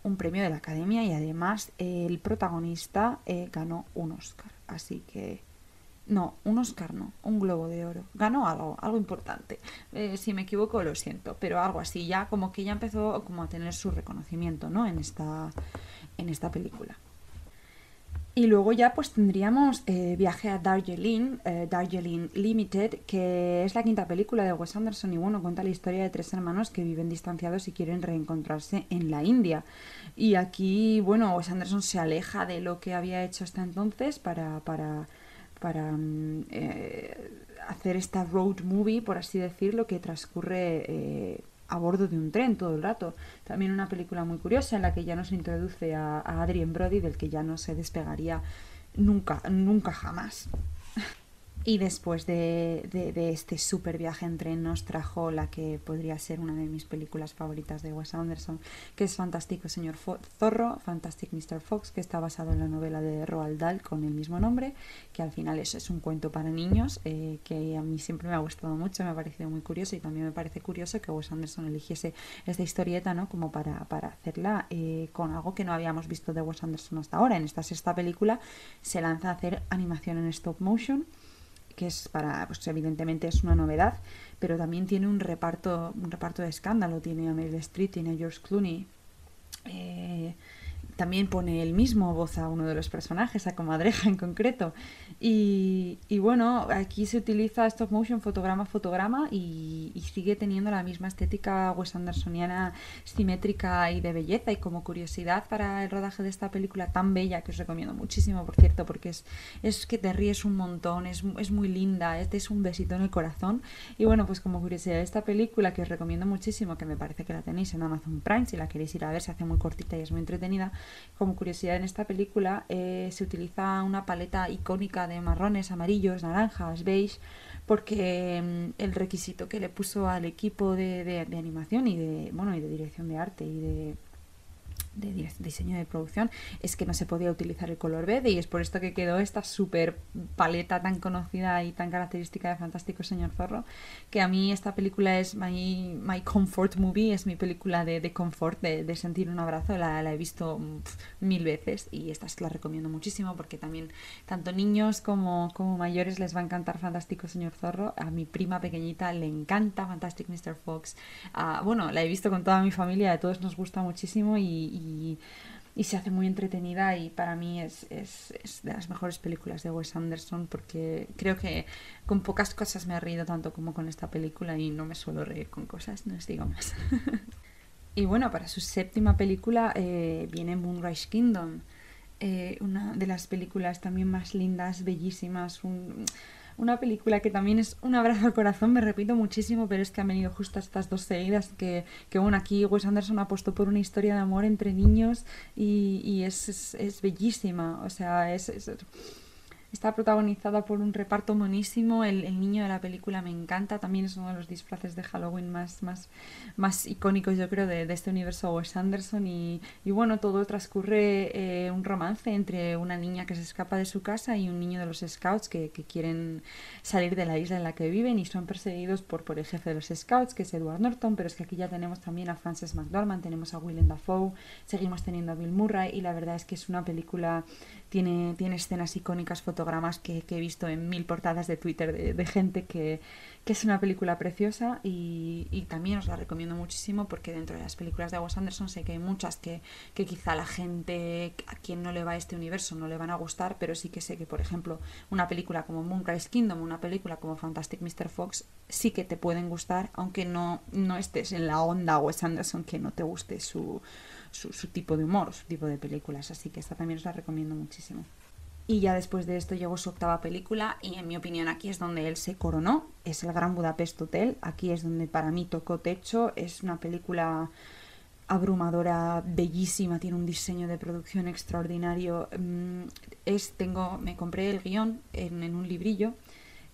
un premio de la Academia y además el protagonista eh, ganó un Oscar, así que no, un Oscar no, un Globo de Oro. Ganó algo, algo importante. Eh, si me equivoco, lo siento, pero algo así, ya como que ya empezó como a tener su reconocimiento, ¿no? En esta, en esta película. Y luego ya pues tendríamos eh, Viaje a Darjeeling, eh, Darjeeling Limited, que es la quinta película de Wes Anderson y bueno, cuenta la historia de tres hermanos que viven distanciados y quieren reencontrarse en la India. Y aquí, bueno, Wes Anderson se aleja de lo que había hecho hasta entonces para, para para mm, eh, hacer esta road movie, por así decirlo, que transcurre a bordo de un tren todo el rato. También una película muy curiosa en la que ya nos introduce a, a Adrien Brody, del que ya no se despegaría nunca, nunca jamás. Y después de, este super viaje en tren nos trajo la que podría ser una de mis películas favoritas de Wes Anderson, que es Fantástico Señor Zorro, Fantastic Mr. Fox, que está basado en la novela de Roald Dahl con el mismo nombre, que al final es, un cuento para niños, eh, que a mí siempre me ha gustado mucho, me ha parecido muy curioso y también me parece curioso que Wes Anderson eligiese esta historieta ¿no? como para, para hacerla eh, con algo que no habíamos visto de Wes Anderson hasta ahora. En esta sexta película se lanza a hacer animación en stop motion que es para, pues evidentemente es una novedad, pero también tiene un reparto, un reparto de escándalo. Tiene a Meryl Streep, tiene a George Clooney, eh, también pone él mismo voz a uno de los personajes, a Comadreja en concreto. Y, bueno, aquí se utiliza stop motion fotograma fotograma y, sigue teniendo la misma estética Wes Andersoniana simétrica y de belleza. Y como curiosidad para el rodaje de esta película tan bella, que os recomiendo muchísimo, por cierto, porque es, es que te ríes un montón, es, es muy linda, este es un besito en el corazón. Y bueno, pues como curiosidad esta película, que os recomiendo muchísimo, que me parece que la tenéis en Amazon Prime, si la queréis ir a ver, se hace muy cortita y es muy entretenida. Como curiosidad en esta película eh, se utiliza una paleta icónica de marrones, amarillos, naranjas, beige, porque mm, el requisito que le puso al equipo de, de, animación y de bueno y de dirección de arte y de de diseño de producción es que no se podía utilizar el color verde y es por esto que quedó esta super paleta tan conocida y tan característica de Fantástico Señor Zorro que a mí esta película es my, my comfort movie, es mi película de, de confort, de, sentir un abrazo, la, he visto mil veces y esta la recomiendo muchísimo porque también tanto niños como, como mayores les va a encantar Fantástico Señor Zorro, a mi prima pequeñita le encanta Fantastic Mr. Fox, ah, bueno, la he visto con toda mi familia, a todos nos gusta muchísimo y y, se hace muy entretenida y para mí es, es, es, de las mejores películas de Wes Anderson porque creo que con pocas cosas me he reído tanto como con esta película y no me suelo reír con cosas, no os digo más. [LAUGHS] y bueno, para su séptima película eh, viene Moonrise Kingdom, eh, una de las películas también más lindas, bellísimas, un una película que también es un abrazo al corazón, me repito muchísimo, pero es que han venido justo estas dos seguidas que, que bueno, aquí Wes Anderson apostó por una historia de amor entre niños y, es, es, es, bellísima, o sea, es Está protagonizada por un reparto monísimo. El, niño de la película me encanta. También es uno de los disfraces de Halloween más, más, más icónicos, yo creo, de, este universo Wes Anderson. Y, y bueno, todo transcurre eh, un romance entre una niña que se escapa de su casa y un niño de los Scouts que, que, quieren salir de la isla en la que viven y son perseguidos por, por el jefe de los Scouts, que es Edward Norton. Pero es que aquí ya tenemos también a Frances McDormand, tenemos a Willem Dafoe, seguimos teniendo a Bill Murray. Y la verdad es que es una película tiene, tiene escenas icónicas, fotogramas que, he visto en mil portadas de Twitter de, gente que, es una película preciosa y, también os la recomiendo muchísimo porque dentro de las películas de Wes Anderson sé que hay muchas que, quizá la gente a quien no le va este universo no le van a gustar, pero sí que sé que, por ejemplo, una película como Moonrise Kingdom, una película como Fantastic Mr. Fox, sí que te pueden gustar, aunque no, no estés en la onda Wes Anderson que no te guste su su, tipo de humor, su tipo de películas. Así que esta también os la recomiendo muchísimo. Y ya después de esto llegó su octava película y en mi opinión aquí es donde él se coronó. Es el Gran Budapest Hotel. Aquí es donde para mí tocó techo. Es una película abrumadora, bellísima, tiene un diseño de producción extraordinario. Mm, es, tengo, me compré el guion en, un librillo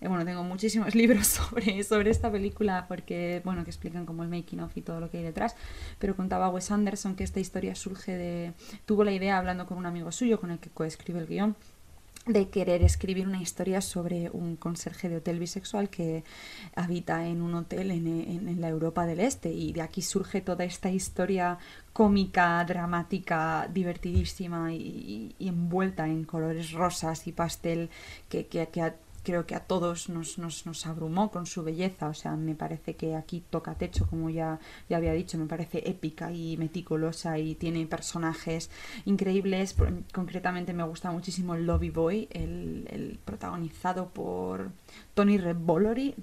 eh, bueno, tengo muchísimos [LAUGHS] libros sobre, sobre esta película porque, bueno, que explican como el making of y todo lo que hay detrás, pero contaba Wes Anderson que esta historia surge de... Tuvo la idea hablando con un amigo suyo con el que coescribe el guion de querer escribir una historia sobre un conserje de hotel bisexual que habita en un hotel en, en, la Europa del Este. Y de aquí surge toda esta historia cómica, dramática, divertidísima y, envuelta en colores rosas y pastel que, que, que, creo que a todos nos, nos, nos, abrumó con su belleza. O sea, me parece que aquí toca techo, como ya, ya había dicho, me parece épica y meticulosa y tiene personajes increíbles. Concretamente me gusta muchísimo el Lobby Boy, el, el protagonizado por Tony Revolori,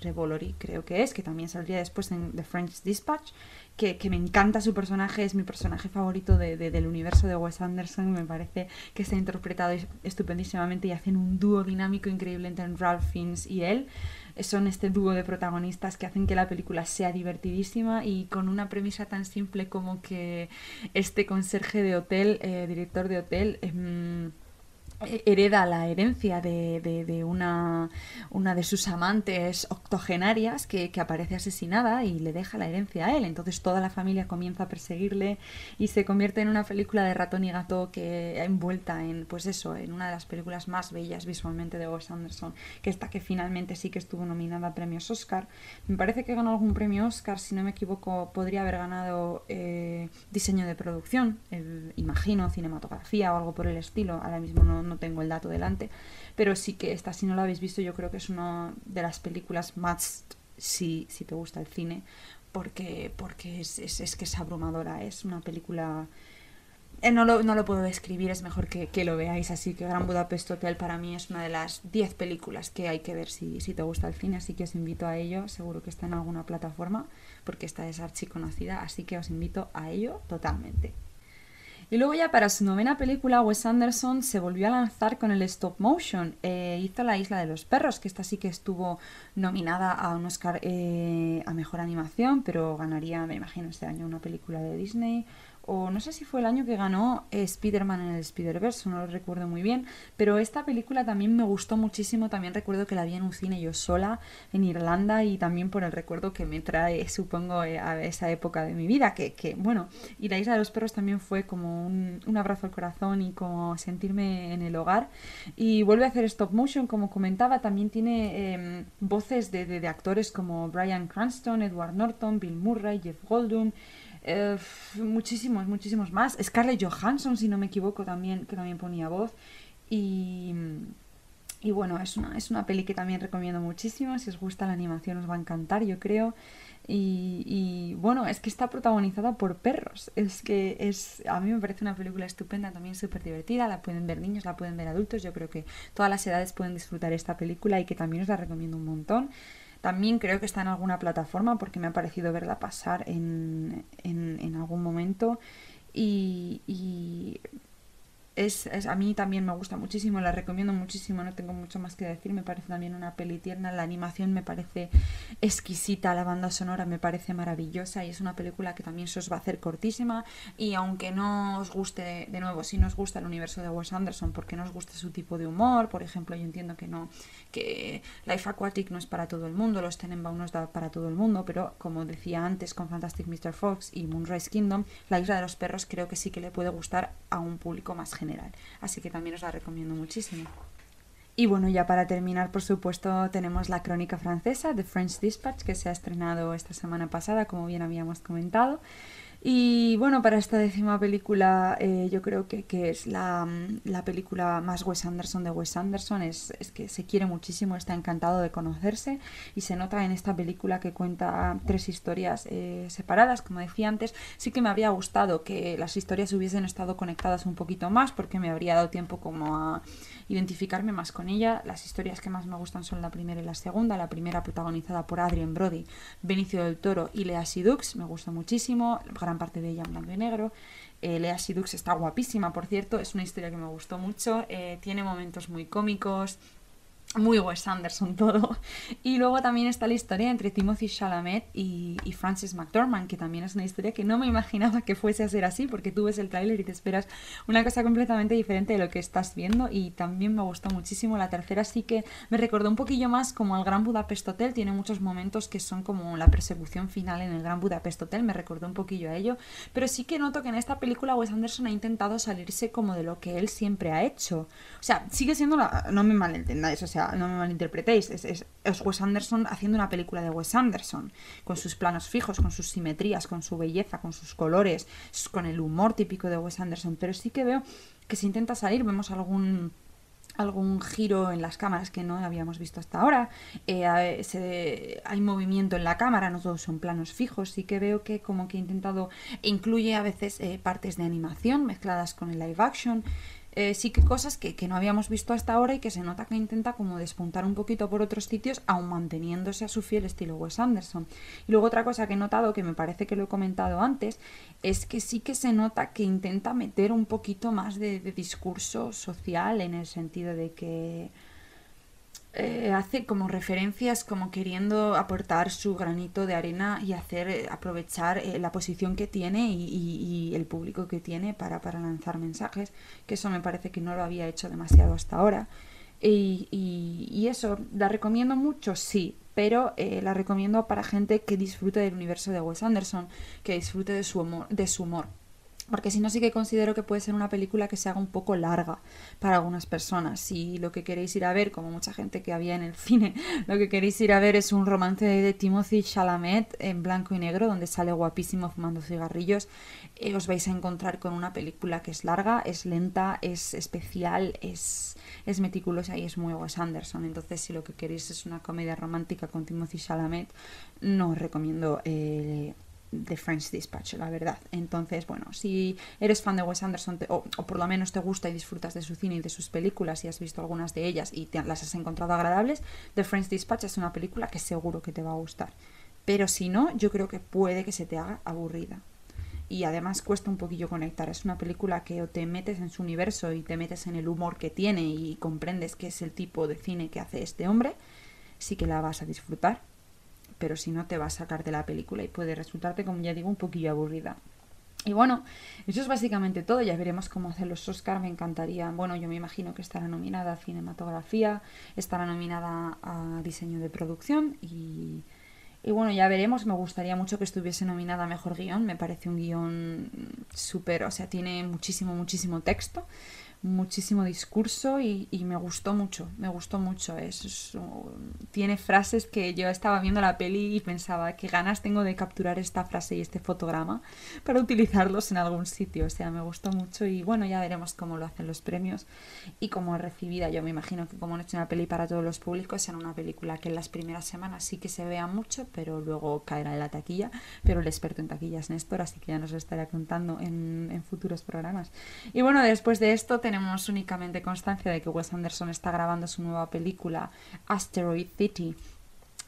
Revolori creo que es, que también saldría después en The French Dispatch que, me encanta su personaje, es mi personaje favorito de, del universo de Wes Anderson, me parece que está interpretado estupendísimamente y hacen un dúo dinámico increíble entre Ralph Fiennes y él. Son este dúo de protagonistas que hacen que la película sea divertidísima y con una premisa tan simple como que este conserje de hotel, eh, director de hotel, em, hereda la herencia de, de, una, una, de sus amantes octogenarias que, aparece asesinada y le deja la herencia a él. Entonces toda la familia comienza a perseguirle y se convierte en una película de ratón y gato que envuelta en, pues eso, en una de las películas más bellas visualmente de Wes Anderson, que esta que finalmente sí que estuvo nominada a premios Oscar. Me parece que ganó algún premio Oscar, si no me equivoco, podría haber ganado eh, diseño de producción, imagino, cinematografía o algo por el estilo. Ahora mismo no no tengo el dato delante, pero sí que esta, si no la habéis visto, yo creo que es una de las películas más, si, si te gusta el cine, porque, porque es, es, es que es abrumadora, es una película eh, no, lo, no lo puedo describir, es mejor que, que, lo veáis. Así que Gran Budapest Hotel para mí es una de las 10 películas que hay que ver si, si te gusta el cine. Así que os invito a ello. Seguro que está en alguna plataforma porque esta es archiconocida. Así que os invito a ello totalmente. Y luego ya para su novena película, Wes Anderson se volvió a lanzar con el stop motion. Eh, hizo La Isla de los Perros, que esta sí que estuvo nominada a un Oscar eh, a Mejor Animación, pero ganaría, me imagino, este año una película de Disney o no sé si fue el año que ganó eh, Spider-Man en el Spider-Verse, no lo recuerdo muy bien, pero esta película también me gustó muchísimo, también recuerdo que la vi en un cine yo sola en Irlanda y también por el recuerdo que me trae, supongo, eh, a esa época de mi vida, que, que, bueno, y la Isla de los Perros también fue como un, un, abrazo al corazón y como sentirme en el hogar. Y vuelve a hacer stop motion, como comentaba, también tiene eh, voces de, de, de actores como Brian Cranston, Edward Norton, Bill Murray, Jeff Goldblum, eh, muchísimos, muchísimos más. Scarlett Johansson, si no me equivoco, también, que también ponía voz. Y, y bueno, es una, es una peli que también recomiendo muchísimo. Si os gusta la animación os va a encantar, yo creo. Y, y, bueno, es que está protagonizada por perros. Es que es a mí me parece una película estupenda, también súper divertida. La pueden ver niños, la pueden ver adultos. Yo creo que todas las edades pueden disfrutar esta película y que también os la recomiendo un montón. También creo que está en alguna plataforma porque me ha parecido verla pasar en, en, algún momento. Y, y es, es, a mí también me gusta muchísimo, la recomiendo muchísimo, no tengo mucho más que decir, me parece también una peli tierna, la animación me parece exquisita, la banda sonora me parece maravillosa y es una película que también se os va a hacer cortísima y aunque no os guste, de, nuevo, si no os gusta el universo de Wes Anderson, porque no os gusta su tipo de humor, por ejemplo, yo entiendo que no, que Life Aquatic no es para todo el mundo, Los Tenenbaum no es para todo el mundo, pero como decía antes con Fantastic Mr. Fox y Moonrise Kingdom, La Isla de los Perros creo que sí que le puede gustar a un público más general. Así que también os la recomiendo muchísimo. Y bueno, ya para terminar, por supuesto, tenemos la crónica francesa, The French Dispatch, que se ha estrenado esta semana pasada, como bien habíamos comentado. Y bueno, para esta décima película eh, yo creo que, que es la, la, película más Wes Anderson de Wes Anderson. Es, es, que se quiere muchísimo, está encantado de conocerse y se nota en esta película que cuenta tres historias eh, separadas, como decía antes. Sí que me habría gustado que las historias hubiesen estado conectadas un poquito más porque me habría dado tiempo como a identificarme más con ella. Las historias que más me gustan son la primera y la segunda. La primera protagonizada por Adrien Brody, Benicio del Toro y Lea Sidux, me gusta muchísimo. Gran parte de ella en blanco y negro. Eh, Lea Sidux está guapísima, por cierto. Es una historia que me gustó mucho. Eh, tiene momentos muy cómicos muy Wes Anderson todo. [LAUGHS] Y luego también está la historia entre Timothy Chalamet y, Frances McDormand, que también es una historia que no me imaginaba que fuese a ser así, porque tú ves el tráiler y te esperas una cosa completamente diferente de lo que estás viendo y también me gustó muchísimo. La tercera sí que me recordó un poquillo más como al Gran Budapest Hotel, tiene muchos momentos que son como la persecución final en el Gran Budapest Hotel, me recordó un poquillo a ello, pero sí que noto que en esta película Wes Anderson ha intentado salirse como de lo que él siempre ha hecho. O sea, sigue siendo la... no me malentendáis, o sea, no me malinterpretéis, es, es, es, Wes Anderson haciendo una película de Wes Anderson, con sus planos fijos, con sus simetrías, con su belleza, con sus colores, con el humor típico de Wes Anderson, pero sí que veo que se intenta salir, vemos algún algún giro en las cámaras que no habíamos visto hasta ahora. Eh, hay movimiento en la cámara, no todos son planos fijos. Sí que veo que como que he intentado, incluye a veces eh, partes de animación mezcladas con el live action. Eh, sí que cosas que, que, no habíamos visto hasta ahora y que se nota que intenta como despuntar un poquito por otros sitios, aun manteniéndose a su fiel estilo Wes Anderson. Y luego otra cosa que he notado, que me parece que lo he comentado antes, es que sí que se nota que intenta meter un poquito más de, de discurso social en el sentido de que eh, hace como referencias como queriendo aportar su granito de arena y hacer eh, aprovechar eh, la posición que tiene y, y, y, el público que tiene para, para lanzar mensajes que eso me parece que no lo había hecho demasiado hasta ahora. Y, y eso la recomiendo mucho sí pero eh, la recomiendo para gente que disfrute del universo de Wes Anderson que disfrute de su humor, de su humor porque si no sí que considero que puede ser una película que se haga un poco larga para algunas personas. Si lo que queréis ir a ver, como mucha gente que había en el [LAUGHS] cine, lo que queréis ir a ver es un romance de Timothy Chalamet en blanco y negro, donde sale guapísimo fumando cigarrillos, eh, os vais a encontrar con una película que es larga, es lenta, es especial, es, es meticulosa y es muy Wes Anderson. Entonces, si lo que queréis es una comedia romántica con Timothy Chalamet, no os recomiendo... Eh, The French Dispatch, la verdad. Entonces, bueno, si eres fan de Wes Anderson o, por lo menos te gusta y disfrutas de su cine y de sus películas y has visto algunas de ellas y las has encontrado agradables, The French Dispatch es una película que seguro que te va a gustar. Pero si no, yo creo que puede que se te haga aburrida. Y además cuesta un poquillo conectar. Es una película que o te metes en su universo y te metes en el humor que tiene y comprendes que es el tipo de cine que hace este hombre, sí que la vas a disfrutar pero si no te va a sacar de la película y puede resultarte, como ya digo, un poquillo aburrida. Y bueno, eso es básicamente todo. Ya veremos cómo hacen los Oscar. Me encantaría. Bueno, yo me imagino que estará nominada a cinematografía, estará nominada a diseño de producción y, y bueno, ya veremos. Me gustaría mucho que estuviese nominada a mejor guion. Me parece un guion súper, o sea, tiene muchísimo, muchísimo texto muchísimo discurso y, me gustó mucho, me gustó mucho. Es, tiene frases que yo estaba viendo la peli y pensaba que ganas tengo de capturar esta frase y este fotograma para utilizarlos en algún sitio. O sea, me gustó mucho y bueno, ya veremos cómo lo hacen los premios y cómo es recibida. Yo me imagino que como han hecho una peli para todos los públicos, será una película que en las primeras semanas sí que se vea mucho, pero luego caerá en la taquilla. Pero el experto en taquilla es Néstor, así que ya nos lo estará contando en, en futuros programas. Y bueno, después de esto únicamente constancia de que Wes Anderson está grabando su nueva película Asteroid City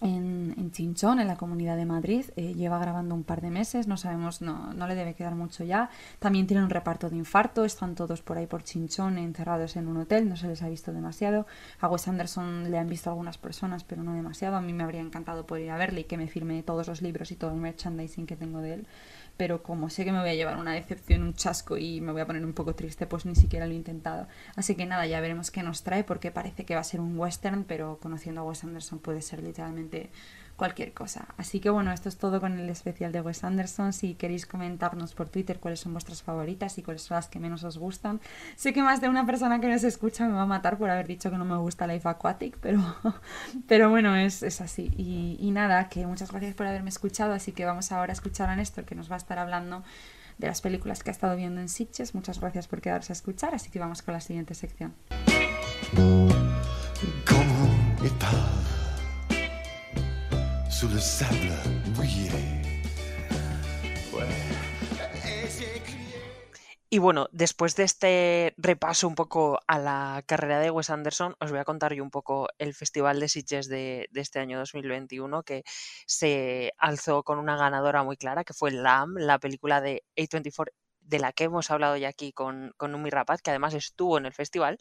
en, en Chinchón, en la Comunidad de Madrid. Eh, lleva grabando un par de meses, no sabemos, no, no le debe quedar mucho ya. También tiene un reparto de infarto, están todos por ahí por Chinchón, encerrados en un hotel, no se les ha visto demasiado. A Wes Anderson le han visto algunas personas, pero no demasiado. A mí me habría encantado poder ir a verle y que me firme todos los libros y todo el merchandising que tengo de él pero como sé que me voy a llevar una decepción, un chasco y me voy a poner un poco triste, pues ni siquiera lo he intentado. Así que nada, ya veremos qué nos trae porque parece que va a ser un western, pero conociendo a Wes Anderson puede ser literalmente cualquier cosa. Así que bueno, esto es todo con el especial de Wes Anderson. Si queréis comentarnos por Twitter cuáles son vuestras favoritas y cuáles son las que menos os gustan. Sé que más de una persona que nos escucha me va a matar por haber dicho que no me gusta Life Aquatic, pero, [LAUGHS] pero bueno, es, es así. Y, nada, que muchas gracias por haberme escuchado. Así que vamos ahora a escuchar a Néstor que nos va a estar hablando de las películas que ha estado viendo en Sitges. Muchas gracias por quedarse a escuchar, así que vamos con la siguiente sección. Y bueno, después de este repaso un poco a la carrera de Wes Anderson, os voy a contar yo un poco el Festival de Sitges de, este año 2021, que se alzó con una ganadora muy clara, que fue Lamb, la película de A24 de la que hemos hablado ya aquí con, con Umi Rapaz, que además estuvo en el festival,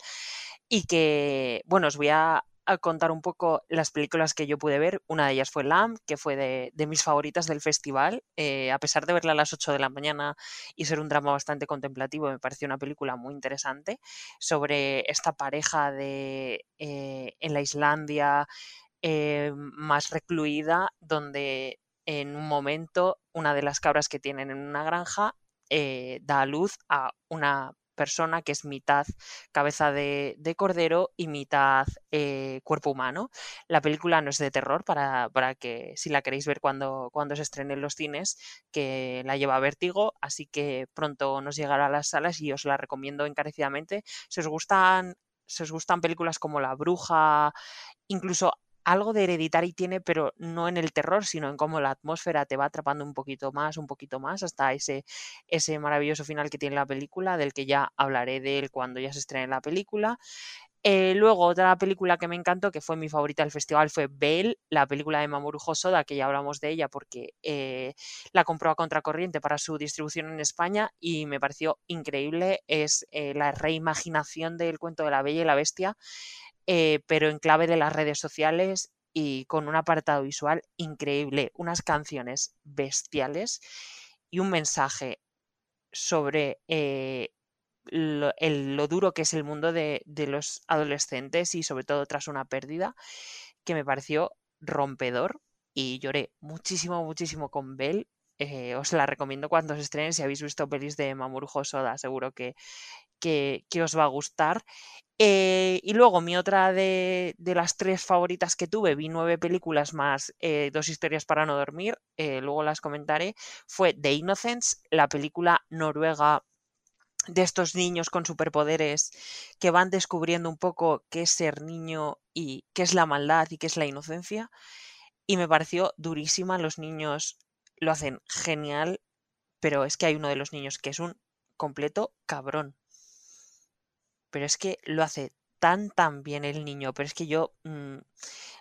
y que, bueno, os voy a a contar un poco las películas que yo pude ver. Una de ellas fue Lamb, que fue de, mis favoritas del festival. Eh, a pesar de verla a las 8 de la mañana y ser un drama bastante contemplativo, me pareció una película muy interesante sobre esta pareja de eh, en la Islandia eh, más recluida, donde en un momento una de las cabras que tienen en una granja da a luz a una persona que es mitad cabeza de, cordero y mitad eh, cuerpo humano. La película no es de terror para, que si la queréis ver cuando, cuando se estrene en los cines, que la lleva a vértigo, así que pronto nos llegará a las salas y os la recomiendo encarecidamente. Si os gustan, si os gustan películas como La Bruja, incluso algo de Hereditary tiene, pero no en el terror, sino en cómo la atmósfera te va atrapando un poquito más, un poquito más, hasta ese, ese maravilloso final que tiene la película, del que ya hablaré de él cuando ya se estrene la película. Eh, luego, otra película que me encantó, que fue mi favorita del festival, fue Belle, la película de Mamoru Hosoda, que ya hablamos de ella porque eh, la compró a contracorriente para su distribución en España y me pareció increíble. Es eh, la reimaginación del cuento de la Bella y la Bestia eh, pero en clave de las redes sociales y con un apartado visual increíble, unas canciones bestiales y un mensaje sobre eh, lo, duro que es el mundo de, los adolescentes y sobre todo tras una pérdida que me pareció rompedor y lloré muchísimo, muchísimo con Bell. Eh, os la recomiendo cuando se estrene si habéis visto pelis de Mamoru Hosoda, seguro que, que, os va a gustar. Eh, y luego mi otra de, las tres favoritas que tuve, vi nueve películas más eh, dos historias para no dormir, eh, luego las comentaré, fue The Innocence, la película noruega de estos niños con superpoderes que van descubriendo un poco qué es ser niño y qué es la maldad y qué es la inocencia. Y me pareció durísima, los niños lo hacen genial, pero es que hay uno de los niños que es un completo cabrón. Pero es que lo hace tan tan bien el niño, pero es que yo mm,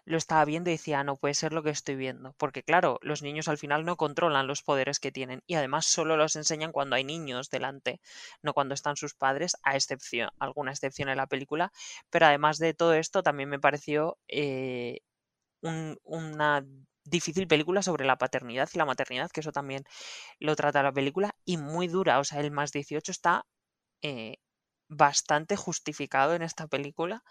lo estaba viendo y decía, no puede ser lo que estoy viendo, porque claro, los niños al final no controlan los poderes que tienen y además solo los enseñan cuando hay niños delante, no cuando están sus padres, a excepción, alguna excepción en la película, pero además de todo esto también me pareció eh, una difícil película sobre la paternidad y la maternidad, que eso también lo trata la película, y muy dura, o sea, el más 18 está... Eh, bastante justificado en esta película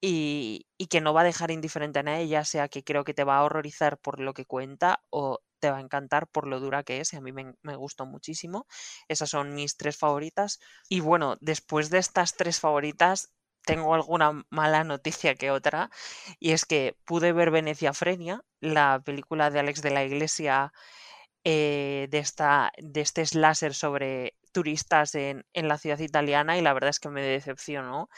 y, que no va a dejar indiferente a nadie, ya sea que creo que te va a horrorizar por lo que cuenta o te va a encantar por lo dura que es y a mí me, me, gustó muchísimo. Esas son mis tres favoritas. Y bueno, después de estas tres favoritas, tengo alguna mala noticia que otra y es que pude ver Venecia Frenia, la película de Alex de la Iglesia eh, de, esta, de este slasher sobre turistas en, la ciudad italiana y la verdad es que me decepcionó.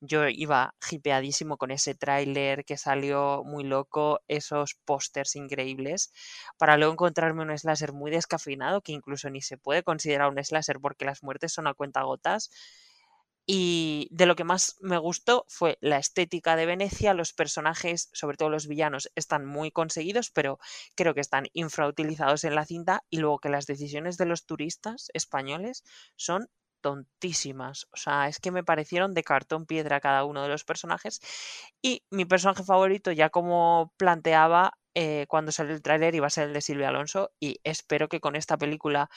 Yo iba hipeadísimo con ese tráiler que salió muy loco, esos pósters increíbles, para luego encontrarme un slasher muy descafeinado que incluso ni se puede considerar un slasher porque las muertes son a cuenta gotas y de lo que más me gustó fue la estética de Venecia, los personajes, sobre todo los villanos, están muy conseguidos, pero creo que están infrautilizados en la cinta y luego que las decisiones de los turistas españoles son tontísimas. O sea, es que me parecieron de cartón piedra cada uno de los personajes. Y mi personaje favorito, ya como planteaba, eh, cuando salió el tráiler iba a ser el de Silvia Alonso y espero que con esta película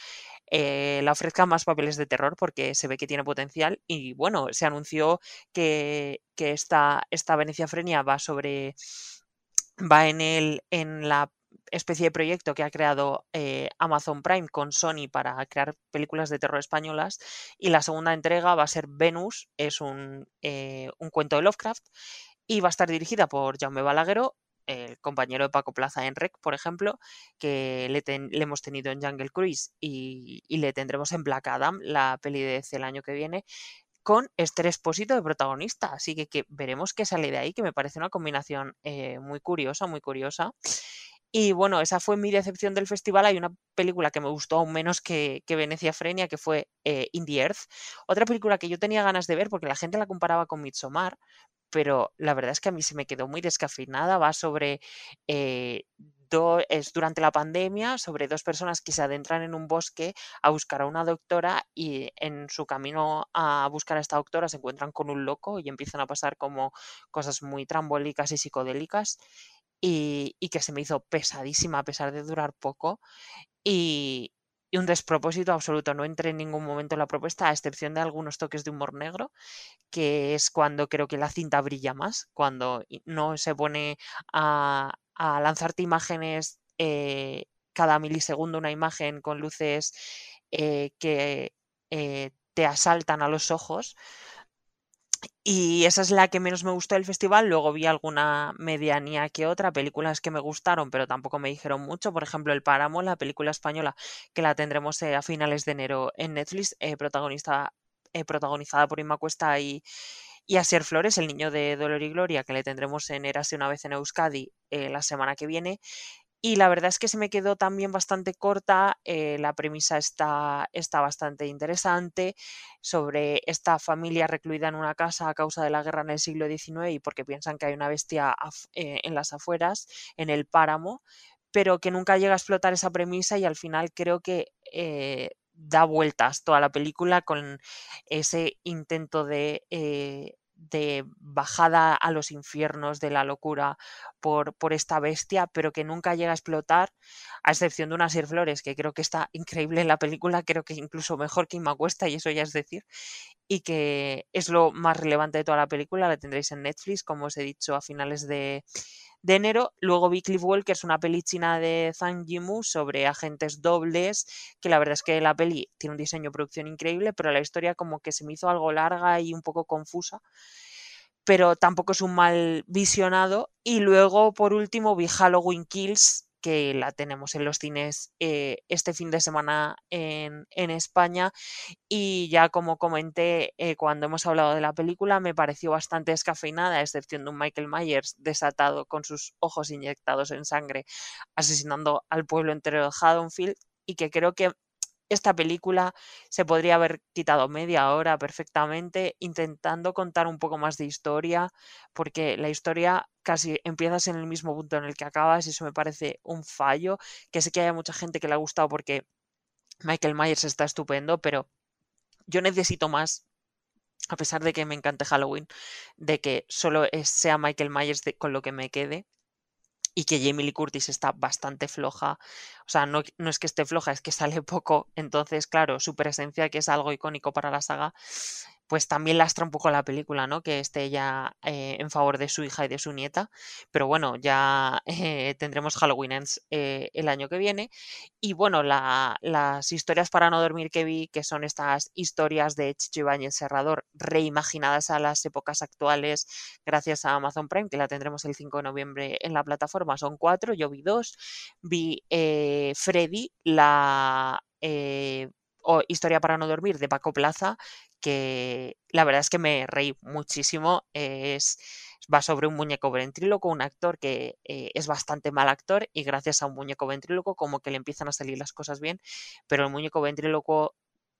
eh, la ofrezca más papeles de terror porque se ve que tiene potencial y bueno, se anunció que, esta, esta Venecia Frenia va sobre va en el en la especie de proyecto que ha creado eh, Amazon Prime con Sony para crear películas de terror españolas y la segunda entrega va a ser Venus, es un, un cuento de Lovecraft y va a estar dirigida por Jaume Balagueró el compañero de Paco Plaza en Rec, por ejemplo, que le, hemos tenido en Jungle Cruise y, le tendremos en Black Adam, la peli de el año que viene, con Esther Espósito de protagonista. Así que, que, veremos qué sale de ahí, que me parece una combinación eh, muy curiosa, muy curiosa. Y bueno, esa fue mi decepción del festival. Hay una película que me gustó aún menos que, Venecia Frenia, que fue eh, In the Earth. Otra película que yo tenía ganas de ver porque la gente la comparaba con Midsommar, pero la verdad es que a mí se me quedó muy descafeinada. Va sobre. Eh, es durante la pandemia sobre dos personas que se adentran en un bosque a buscar a una doctora y en su camino a buscar a esta doctora se encuentran con un loco y empiezan a pasar como cosas muy trambólicas y psicodélicas y, que se me hizo pesadísima a pesar de durar poco y, un despropósito absoluto. No entré en ningún momento en la propuesta, a excepción de algunos toques de humor negro, que es cuando creo que la cinta brilla más, cuando no se pone a, lanzarte imágenes eh, cada milisegundo, una imagen con luces eh, que eh, te asaltan a los ojos, y esa es la que menos me gustó del festival. Luego vi alguna medianía que otra, películas que me gustaron, pero tampoco me dijeron mucho. Por ejemplo, El Páramo, la película española que la tendremos eh, a finales de enero en Netflix, eh, protagonista, eh, protagonizada por Inma Cuesta y, y Asier Flores, el niño de Dolor y Gloria, que le tendremos en Erase una vez en Euskadi la semana que viene. Y la verdad es que se me quedó también bastante corta. Eh, la premisa está, está bastante interesante sobre esta familia recluida en una casa a causa de la guerra en el siglo XIX y porque piensan que hay una bestia eh, en las afueras, en el páramo, pero que nunca llega a explotar esa premisa y al final creo que eh, da vueltas toda la película con ese intento de de bajada a los infiernos de la locura por, por, esta bestia, pero que nunca llega a explotar, a excepción de una Sir Flores, que creo que está increíble en la película, creo que incluso mejor que Cuesta y eso ya es decir, y que es lo más relevante de toda la película, la tendréis en Netflix, como os he dicho, a finales de, de enero. Luego vi Cliff Walker, es una peli china de Zhang Yimou sobre agentes dobles, que la verdad es que la peli tiene un diseño producción increíble, pero la historia como que se me hizo algo larga y un poco confusa. Pero tampoco es un mal visionado. Y luego, por último, vi Halloween Kills, que la tenemos en los cines eh, este fin de semana en, España. Y ya como comenté eh, cuando hemos hablado de la película, me pareció bastante descafeinada, a excepción de un Michael Myers desatado con sus ojos inyectados en sangre, asesinando al pueblo entero de Haddonfield. Y que creo que esta película se podría haber quitado media hora perfectamente intentando contar un poco más de historia, porque la historia casi empiezas en el mismo punto en el que acabas y eso me parece un fallo, que sé que haya mucha gente que le ha gustado porque Michael Myers está estupendo, pero yo necesito más a pesar de que me encante Halloween, de que solo sea Michael Myers con lo que me quede y que Jamie Lee Curtis está bastante floja. O sea, no, no, es que esté floja, es que sale [LAUGHS] poco. Entonces, claro, su presencia, que es algo icónico para la saga, pues también lastra un poco la película, ¿no? Que esté ya eh, en favor de su hija y de su nieta. Pero bueno, ya [LAUGHS] eh, tendremos Halloween Ends eh, el año que viene. Y bueno, las historias para no dormir que vi, que son estas historias de Chicho Ibañez Serrador reimaginadas a las épocas actuales gracias a Amazon Prime, que la tendremos el 5 de noviembre en la plataforma. Son cuatro, yo vi dos. Vi Freddy, la o Historia para no dormir de Paco Plaza, que la verdad es que me reí muchísimo. Es, va sobre un muñeco ventríloco, un actor que eh, es bastante mal actor y gracias a un muñeco ventríloco como que le empiezan a salir las cosas bien, pero el muñeco ventríloco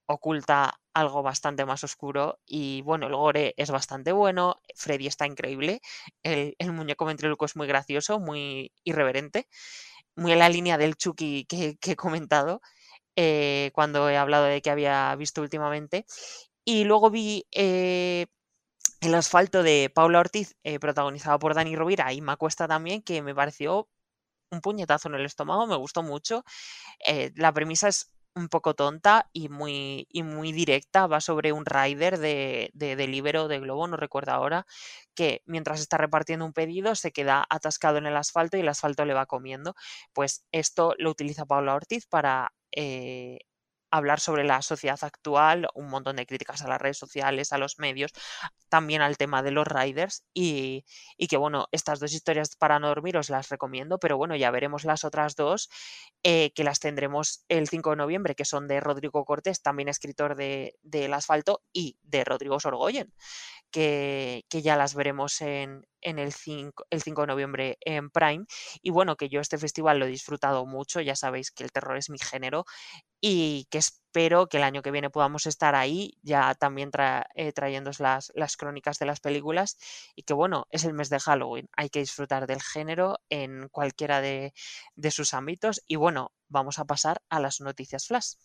oculta algo bastante más oscuro y bueno, el gore es bastante bueno, Freddy está increíble, el, muñeco ventríloco es muy gracioso, muy irreverente, muy en la línea del Chucky que, he comentado eh, cuando he hablado de que había visto últimamente y luego vi eh, El asfalto de Paula Ortiz, eh, protagonizado por Dani Rovira y Macuesta también, que me pareció un puñetazo en el estómago, me gustó mucho. Eh, la premisa es un poco tonta y muy, y muy directa. Va sobre un rider de, de, de Libero de Globo, no recuerdo ahora, que mientras está repartiendo un pedido se queda atascado en el asfalto y el asfalto le va comiendo. Pues esto lo utiliza Paula Ortiz para hablar sobre la sociedad actual, un montón de críticas a las redes sociales, a los medios, también al tema de los riders y, que bueno, estas dos historias para no dormir os las recomiendo, pero bueno, ya veremos las otras dos eh, que las tendremos el 5 de noviembre, que son de Rodrigo Cortés, también escritor de, El Asfalto, y de Rodrigo Sorgoyen, que, que ya las veremos en, en el 5, el 5 de noviembre en Prime. Y bueno, que yo este festival lo he disfrutado mucho, ya sabéis que el terror es mi género y que espero que el año que viene podamos estar ahí, ya también eh, trayendo las, las crónicas de las películas y que bueno, es el mes de Halloween, hay que disfrutar del género en cualquiera de, de sus ámbitos y bueno, vamos a pasar a las noticias flash.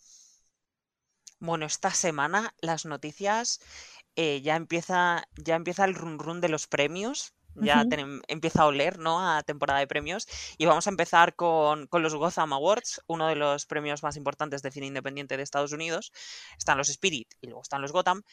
Bueno, esta semana las noticias eh, ya empieza ya empieza el run run de los premios ya empieza a oler ¿no? a temporada de premios. Y vamos a empezar con, los Gotham Awards, uno de los premios más importantes de cine independiente de Estados Unidos. Están los Spirit y luego están los Gotham.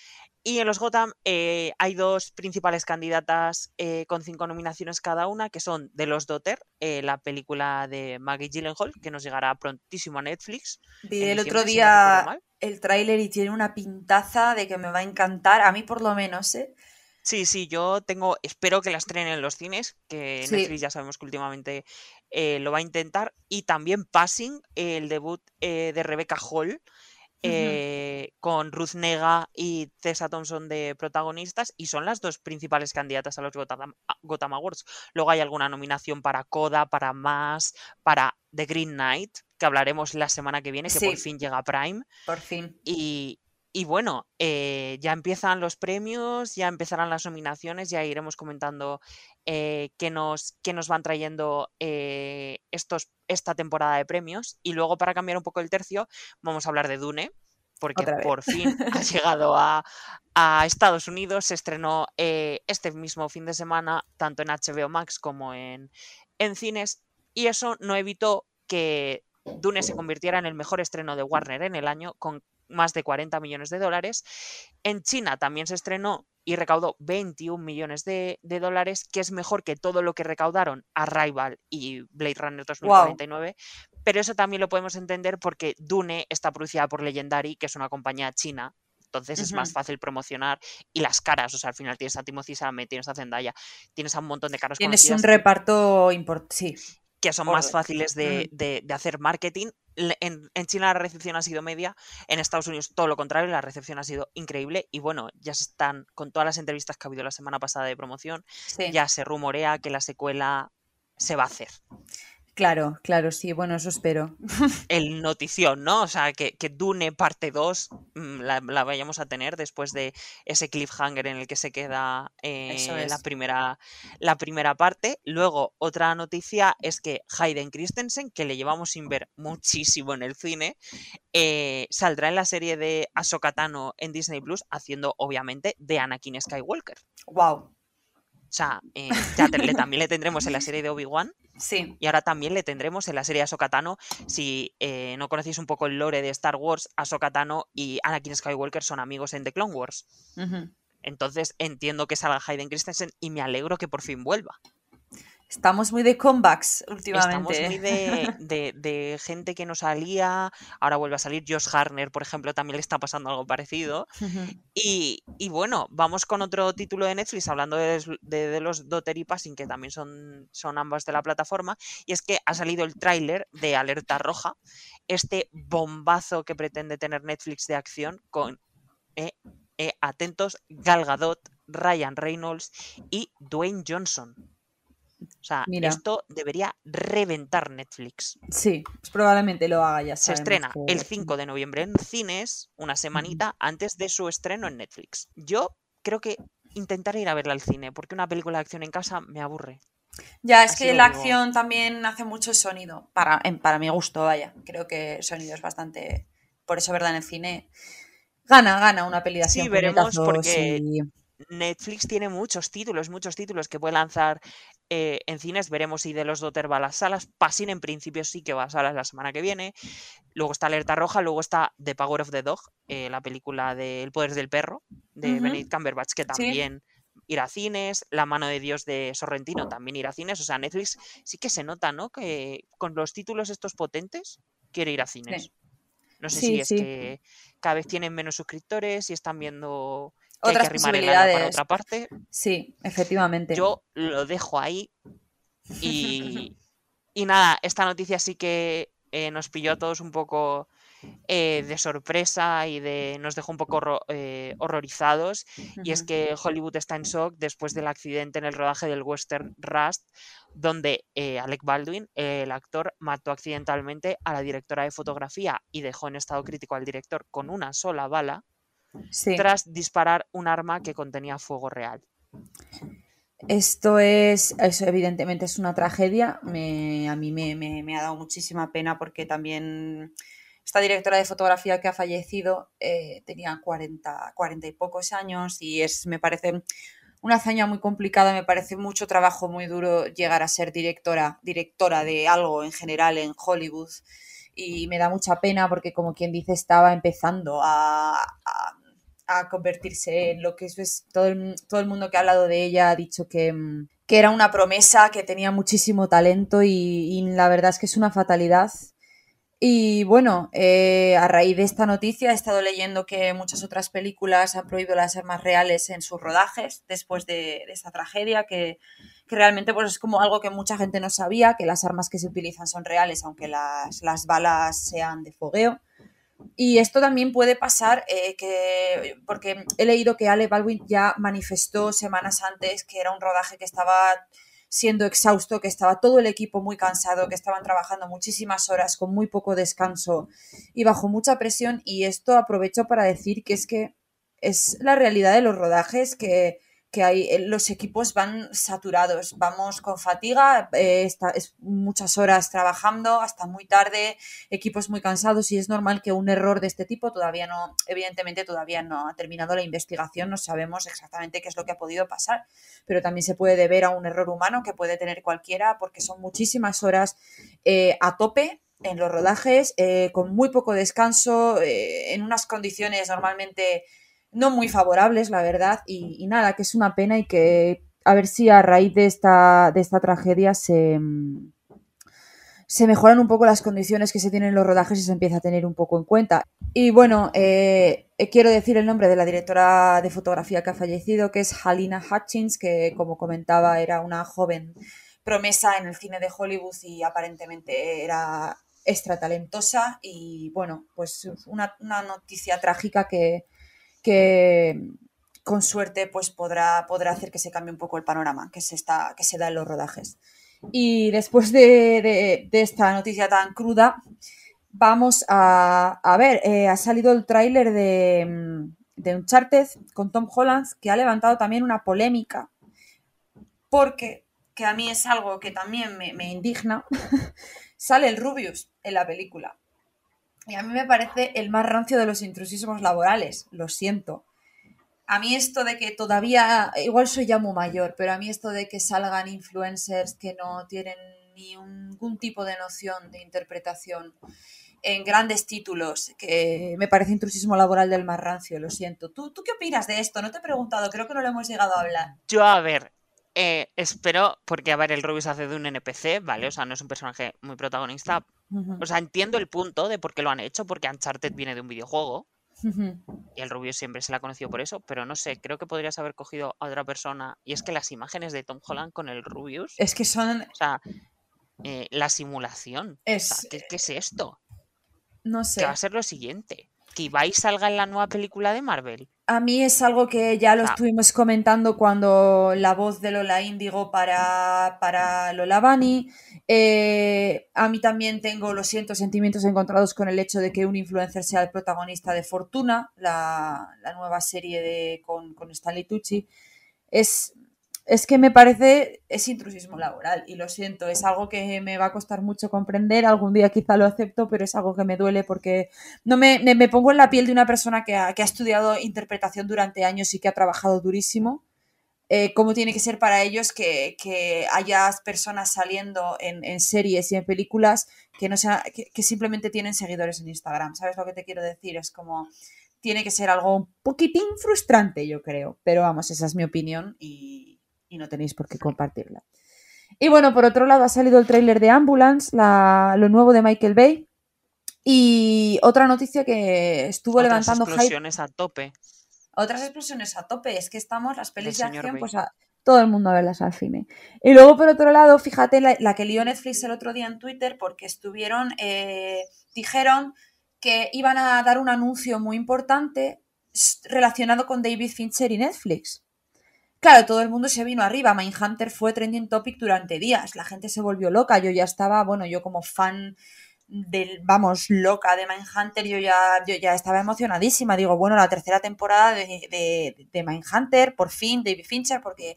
Y en los Gotham eh, hay dos principales candidatas eh, con cinco nominaciones cada una, que son The Los Daughter, eh, la película de Maggie Gyllenhaal, que nos llegará prontísimo a Netflix. Vi el otro día el tráiler y tiene una pintaza de que me va a encantar, a mí por lo menos, ¿eh? Sí, sí, yo tengo, espero que la estrenen en los cines, que Netflix ya sabemos que últimamente eh, lo va a intentar. Y también Passing, el debut eh, de Rebecca Hall, eh, con Ruth Nega y Tessa Thompson de protagonistas, y son las dos principales candidatas a los Gotham, Awards. Luego hay alguna nominación para Coda, para Más, para The Green Knight, que hablaremos la semana que viene, que por fin llega Prime. Por fin. Y, y bueno, eh, ya empiezan los premios, ya empezarán las nominaciones, ya iremos comentando eh, qué, nos, nos van trayendo eh, estos, esta temporada de premios. Y luego, para cambiar un poco el tercio, vamos a hablar de Dune, porque por fin [LAUGHS] ha llegado a, Estados Unidos. Se estrenó este mismo fin de semana, tanto en HBO Max como en, en cines, y eso no evitó que Dune se convirtiera en el mejor estreno de Warner en el año, con más de 40 millones de dólares. En China también se estrenó y recaudó 21 millones de, dólares, que es mejor que todo lo que recaudaron Arrival y Blade Runner 2049. Pero eso también lo podemos entender porque Dune está producida por Legendary, que es una compañía china. Entonces es más fácil promocionar y las caras, o sea, al final tienes a Timothy Chalamet, tienes a Zendaya, tienes a un montón de caras Tienes un reparto importante, sí que son más fáciles de, hacer marketing. En, China la recepción ha sido media, en Estados Unidos todo lo contrario, la recepción ha sido increíble y bueno, ya se están, con todas las entrevistas que ha habido la semana pasada de promoción, ya se rumorea que la secuela se va a hacer. Claro, claro, sí, bueno, eso espero. [LAUGHS] El notición, ¿no? O sea, que, Dune parte 2 mm, la, vayamos a tener después de ese cliffhanger en el que se queda eh, la, primera, la primera parte. Luego, otra noticia es que Hayden Christensen, que le llevamos sin ver muchísimo en el cine, eh, saldrá en la serie de Ahsoka Tano en Disney Plus, haciendo obviamente de Anakin Skywalker. ¡Wow! O sea, eh, también le tendremos en la serie de Obi-Wan. [LAUGHS] Sí. Y ahora también le tendremos en la serie Ahsoka Tano. Si eh, no conocéis un poco el lore de Star Wars, Ahsoka Tano y Anakin Skywalker son amigos en The Clone Wars. Entonces entiendo que salga Hayden Christensen y me alegro que por fin vuelva. Estamos muy de comebacks últimamente. Estamos muy de, gente que no salía, ahora vuelve a salir. Josh Harner, por ejemplo, también le está pasando algo parecido. y, bueno, vamos con otro título de Netflix, hablando de, los Dotter Passing, que también son, son ambas de la plataforma. Y es que ha salido el tráiler de Alerta Roja, este bombazo que pretende tener Netflix de acción con, eh, eh, atentos, Gal Gadot, Ryan Reynolds y Dwayne Johnson. O sea, esto debería reventar Netflix. Sí, pues probablemente lo haga ya. Se estrena el 5 de noviembre en cines, una semanita antes de su estreno en Netflix. Yo creo que intentaré ir a verla al cine, porque una película de acción en casa me aburre. Ya, es que la acción también hace mucho sonido, para, para mi gusto, vaya. Creo que el sonido es bastante... Por eso, ¿verdad? En el cine gana, gana una peli de acción. Sí, veremos porque... Netflix tiene muchos títulos, muchos títulos que puede lanzar eh, en cines. Veremos si de los Dotter va a las salas. Passing en principio sí que va a salas la semana que viene. Luego está Alerta Roja, luego está The Power of the Dog, eh, la película de El Poder del Perro, de Benedict Cumberbatch, que también irá a cines. La mano de Dios de Sorrentino también irá a cines. O sea, Netflix sí que se nota, ¿no? Que con los títulos estos potentes quiere ir a cines. No sé si es que cada vez tienen menos suscriptores y están viendo otras posibilidades. para otra parte. Sí, efectivamente. Yo lo dejo ahí. Y, [LAUGHS] y nada, esta noticia sí que eh, nos pilló a todos un poco eh, de sorpresa y de nos dejó un poco eh, horrorizados. Y es que Hollywood está en shock después del accidente en el rodaje del western Rust, donde Alec Baldwin, el actor, mató accidentalmente a la directora de fotografía y dejó en estado crítico al director con una sola bala tras disparar un arma que contenía fuego real. Esto es, eso evidentemente es una tragedia. a mí me, ha dado muchísima pena porque también esta directora de fotografía que ha fallecido eh, tenía 40, 40 y pocos años y es, me parece una hazaña muy complicada, me parece mucho trabajo muy duro llegar a ser directora, directora de algo en general en Hollywood y me da mucha pena porque como quien dice estaba empezando a a convertirse en lo que es, todo, el, todo el mundo que ha hablado de ella ha dicho que, mm, que era una promesa, que tenía muchísimo talento y, la verdad es que es una fatalidad. Y bueno, eh, a raíz de esta noticia he estado leyendo que muchas otras películas han prohibido las armas reales en sus rodajes después de, esta tragedia, que, que, realmente pues, es como algo que mucha gente no sabía, que las armas que se utilizan son reales, aunque las, las balas sean de fogueo. Y esto también puede pasar eh, que, porque he leído que Ale Baldwin ya manifestó semanas antes que era un rodaje que estaba siendo exhausto, que estaba todo el equipo muy cansado, que estaban trabajando muchísimas horas con muy poco descanso y bajo mucha presión. Y esto aprovecho para decir que es que es la realidad de los rodajes, que que hay, eh, los equipos van saturados, vamos con fatiga, eh, muchas horas trabajando hasta muy tarde, equipos muy cansados y es normal que un error de este tipo todavía no, evidentemente todavía no ha terminado la investigación, no sabemos exactamente qué es lo que ha podido pasar, pero también se puede deber a un error humano que puede tener cualquiera porque son muchísimas horas eh, a tope en los rodajes, con muy poco descanso, en unas condiciones normalmente no muy favorables, la verdad, y, nada, que es una pena y que a ver si a raíz de esta, de esta tragedia se, se mejoran un poco las condiciones que se tienen en los rodajes y se empieza a tener un poco en cuenta. Y bueno, eh, quiero decir el nombre de la directora de fotografía que ha fallecido, que es Halina Hutchins, que como comentaba era una joven promesa en el cine de Hollywood y aparentemente era extra talentosa y bueno, pues una, noticia trágica que, que, con suerte pues podrá, podrá hacer que se cambie un poco el panorama que se, está, que se da en los rodajes. Y después de, esta noticia tan cruda, vamos a, ver, eh, ha salido el tráiler de, de Uncharted con Tom Holland que ha levantado también una polémica porque, que a mí es algo que también me, me indigna, [LAUGHS] sale el Rubius en la película. Y a mí me parece el más rancio de los intrusismos laborales, lo siento. A mí esto de que todavía, igual soy ya muy mayor, pero a mí esto de que salgan influencers que no tienen ni ningún tipo de noción de interpretación en grandes títulos, que me parece intrusismo laboral del más rancio, lo siento. ¿Tú, ¿Tú qué opinas de esto? No te he preguntado, creo que no lo hemos llegado a hablar. Yo, a ver, eh, espero, porque a ver, el Rubius hace de un NPC, ¿vale? O sea, no es un personaje muy protagonista. O sea, entiendo el punto de por qué lo han hecho, porque Uncharted viene de un videojuego. Y el Rubius siempre se la ha conocido por eso, pero no sé, creo que podrías haber cogido a otra persona. Y es que las imágenes de Tom Holland con el Rubius. Es que son. O sea, eh, la simulación. Es... ¿qué, ¿qué, es esto? No sé. Que va a ser lo siguiente. Que Ibai salga en la nueva película de Marvel a mí es algo que ya lo ah. estuvimos comentando cuando la voz de Lola Índigo para, para Lola Bunny. Eh, a mí también tengo, lo siento, sentimientos encontrados con el hecho de que un influencer sea el protagonista de Fortuna, la, nueva serie de, con, con Stanley Tucci. Es, es que me parece, es intrusismo laboral y lo siento, es algo que me va a costar mucho comprender, algún día quizá lo acepto, pero es algo que me duele porque no me, me, pongo en la piel de una persona que ha, que ha, estudiado interpretación durante años y que ha trabajado durísimo. Eh, cómo tiene que ser para ellos que, que haya personas saliendo en, en, series y en películas que, no sea, que, que simplemente tienen seguidores en Instagram. ¿Sabes lo que te quiero decir? Es como, tiene que ser algo un poquitín frustrante, yo creo. Pero vamos, esa es mi opinión y, y no tenéis por qué compartirla. Y bueno, por otro lado ha salido el tráiler de Ambulance, lo nuevo de Michael Bay. Y otra noticia que estuvo Otras levantando explosiones a tope. Otras explosiones a tope. Es que estamos, las pelis de acción, pues a todo el mundo a verlas al cine. Y luego, por otro lado, fíjate la, que lió Netflix el otro día en Twitter porque estuvieron, eh, dijeron que iban a dar un anuncio muy importante relacionado con David Fincher y Netflix. Claro, todo el mundo se vino arriba. Mindhunter fue trending topic durante días. La gente se volvió loca. Yo ya estaba, bueno, yo como fan del, vamos, loca de Mindhunter, yo ya, yo ya estaba emocionadísima. Digo, bueno, la tercera temporada de, de, de Mindhunter, por fin, David Fincher, porque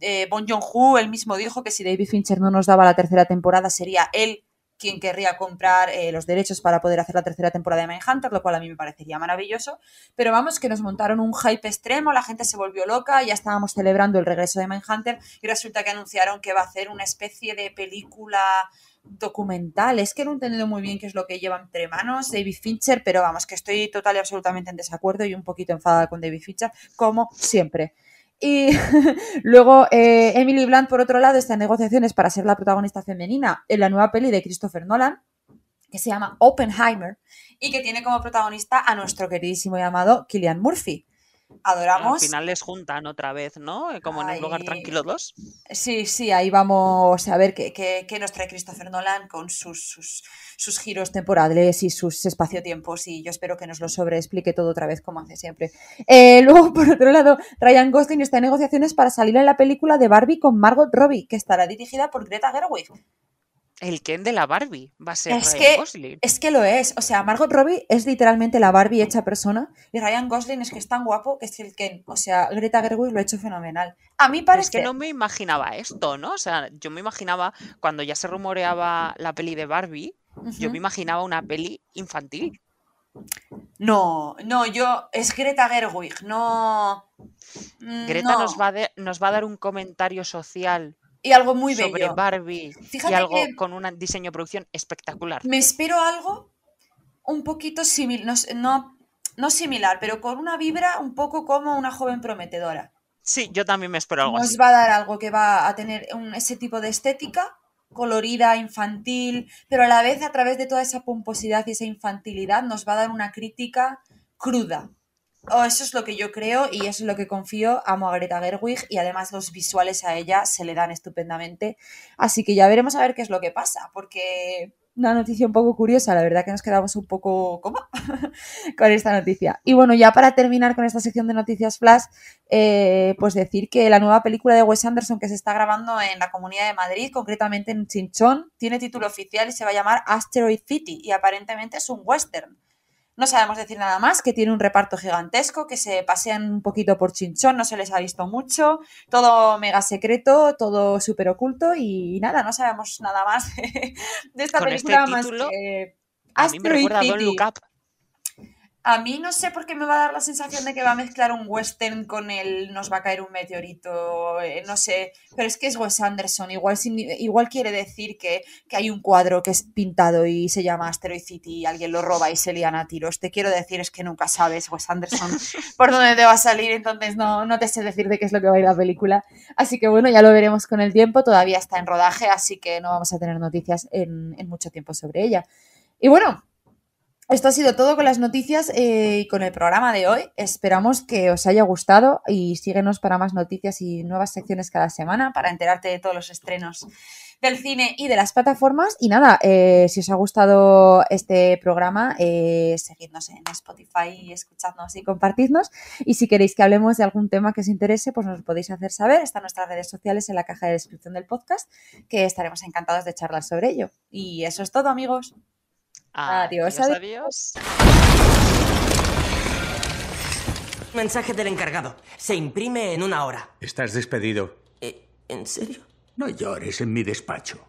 eh, Bon Joon-ho, él mismo dijo que si David Fincher no nos daba la tercera temporada sería él quien querría comprar eh, los derechos para poder hacer la tercera temporada de Mindhunter, lo cual a mí me parecería maravilloso. Pero vamos, que nos montaron un hype extremo, la gente se volvió loca, ya estábamos celebrando el regreso de Mindhunter y resulta que anunciaron que va a hacer una especie de película documental. Es que no he entendido muy bien qué es lo que lleva entre manos David Fincher, pero vamos, que estoy total y absolutamente en desacuerdo y un poquito enfadada con David Fincher, como siempre. Y [LAUGHS] luego eh, Emily Blunt, por otro lado, está en negociaciones para ser la protagonista femenina en la nueva peli de Christopher Nolan, que se llama Oppenheimer, y que tiene como protagonista a nuestro queridísimo llamado Killian Murphy adoramos. Al final les juntan otra vez, ¿no? Como en un lugar tranquilo dos. Sí, sí, ahí vamos a ver qué, qué, nos trae Christopher Nolan con sus, sus, giros temporales y sus espacio-tiempos y yo espero que nos lo sobreexplique todo otra vez como hace siempre. Eh, luego, [LAUGHS] por otro lado, Ryan Gosling está en negociaciones para salir en la película de Barbie con Margot Robbie, que estará dirigida por Greta Gerwig el Ken de la Barbie va a ser es Ryan Gosling. Es que lo es. O sea, Margot Robbie es literalmente la Barbie hecha persona y Ryan Gosling es que es tan guapo que es el Ken. O sea, Greta Gerwig lo ha hecho fenomenal. A mí parece... Es que no me imaginaba esto, ¿no? O sea, yo me imaginaba, cuando ya se rumoreaba la peli de Barbie, yo me imaginaba una peli infantil. No, no, yo... Es Greta Gerwig, no... Greta Nos, va nos va a dar un comentario social y algo muy bello. Sobre Barbie y algo con un diseño de producción espectacular. Me espero algo un poquito similar, no, no, similar, pero con una vibra un poco como una joven prometedora. Sí, yo también me espero algo Nos va a dar algo que va a tener ese tipo de estética colorida, infantil, pero a la vez a través de toda esa pomposidad y esa infantilidad nos va a dar una crítica cruda, o eso es lo que yo creo y eso es lo que confío. Amo a Greta Gerwig y además los visuales a ella se le dan estupendamente. Así que ya veremos a ver qué es lo que pasa, porque una noticia un poco curiosa, la verdad que nos quedamos un poco ¿cómo? [LAUGHS] con esta noticia. Y bueno, ya para terminar con esta sección de noticias flash, eh, pues decir que la nueva película de Wes Anderson que se está grabando en la Comunidad de Madrid, concretamente en Chinchón, tiene título oficial y se va a llamar Asteroid City y aparentemente es un western. No sabemos decir nada más, que tiene un reparto gigantesco, que se pasean un poquito por Chinchón, no se les ha visto mucho, todo mega secreto, todo súper oculto y nada, no sabemos nada más [LAUGHS] de esta Con este película más que A mí me Asteroid recuerda a Don't City. Look Up. A mí no sé por qué me va a dar la sensación de que va a mezclar un western con el nos va a caer un meteorito, eh, no sé, pero es que es Wes Anderson, igual, igual quiere decir que, que hay un cuadro que es pintado y se llama Asteroid City y alguien lo roba y se lían a tiros. Te quiero decir es que nunca sabes, Wes Anderson, [LAUGHS] por dónde te va a salir, entonces no, no te sé decir de qué es lo que va a ir la película. Así que bueno, ya lo veremos con el tiempo, todavía está en rodaje, así que no vamos a tener noticias en, en mucho tiempo sobre ella. Y bueno, esto ha sido todo con las noticias eh, y con el programa de hoy. Esperamos que os haya gustado y síguenos para más noticias y nuevas secciones cada semana para enterarte de todos los estrenos del cine y de las plataformas. Y nada, eh, si os ha gustado este programa, eh, seguidnos en Spotify, escuchadnos y compartidnos. Y si queréis que hablemos de algún tema que os interese, pues nos lo podéis hacer saber. Están nuestras redes sociales en la caja de descripción del podcast, que estaremos encantados de charlar sobre ello. Y eso es todo, amigos. Adiós, adiós. Mensaje del encargado. Se imprime en una hora. Estás despedido. Eh, ¿En serio? No llores en mi despacho.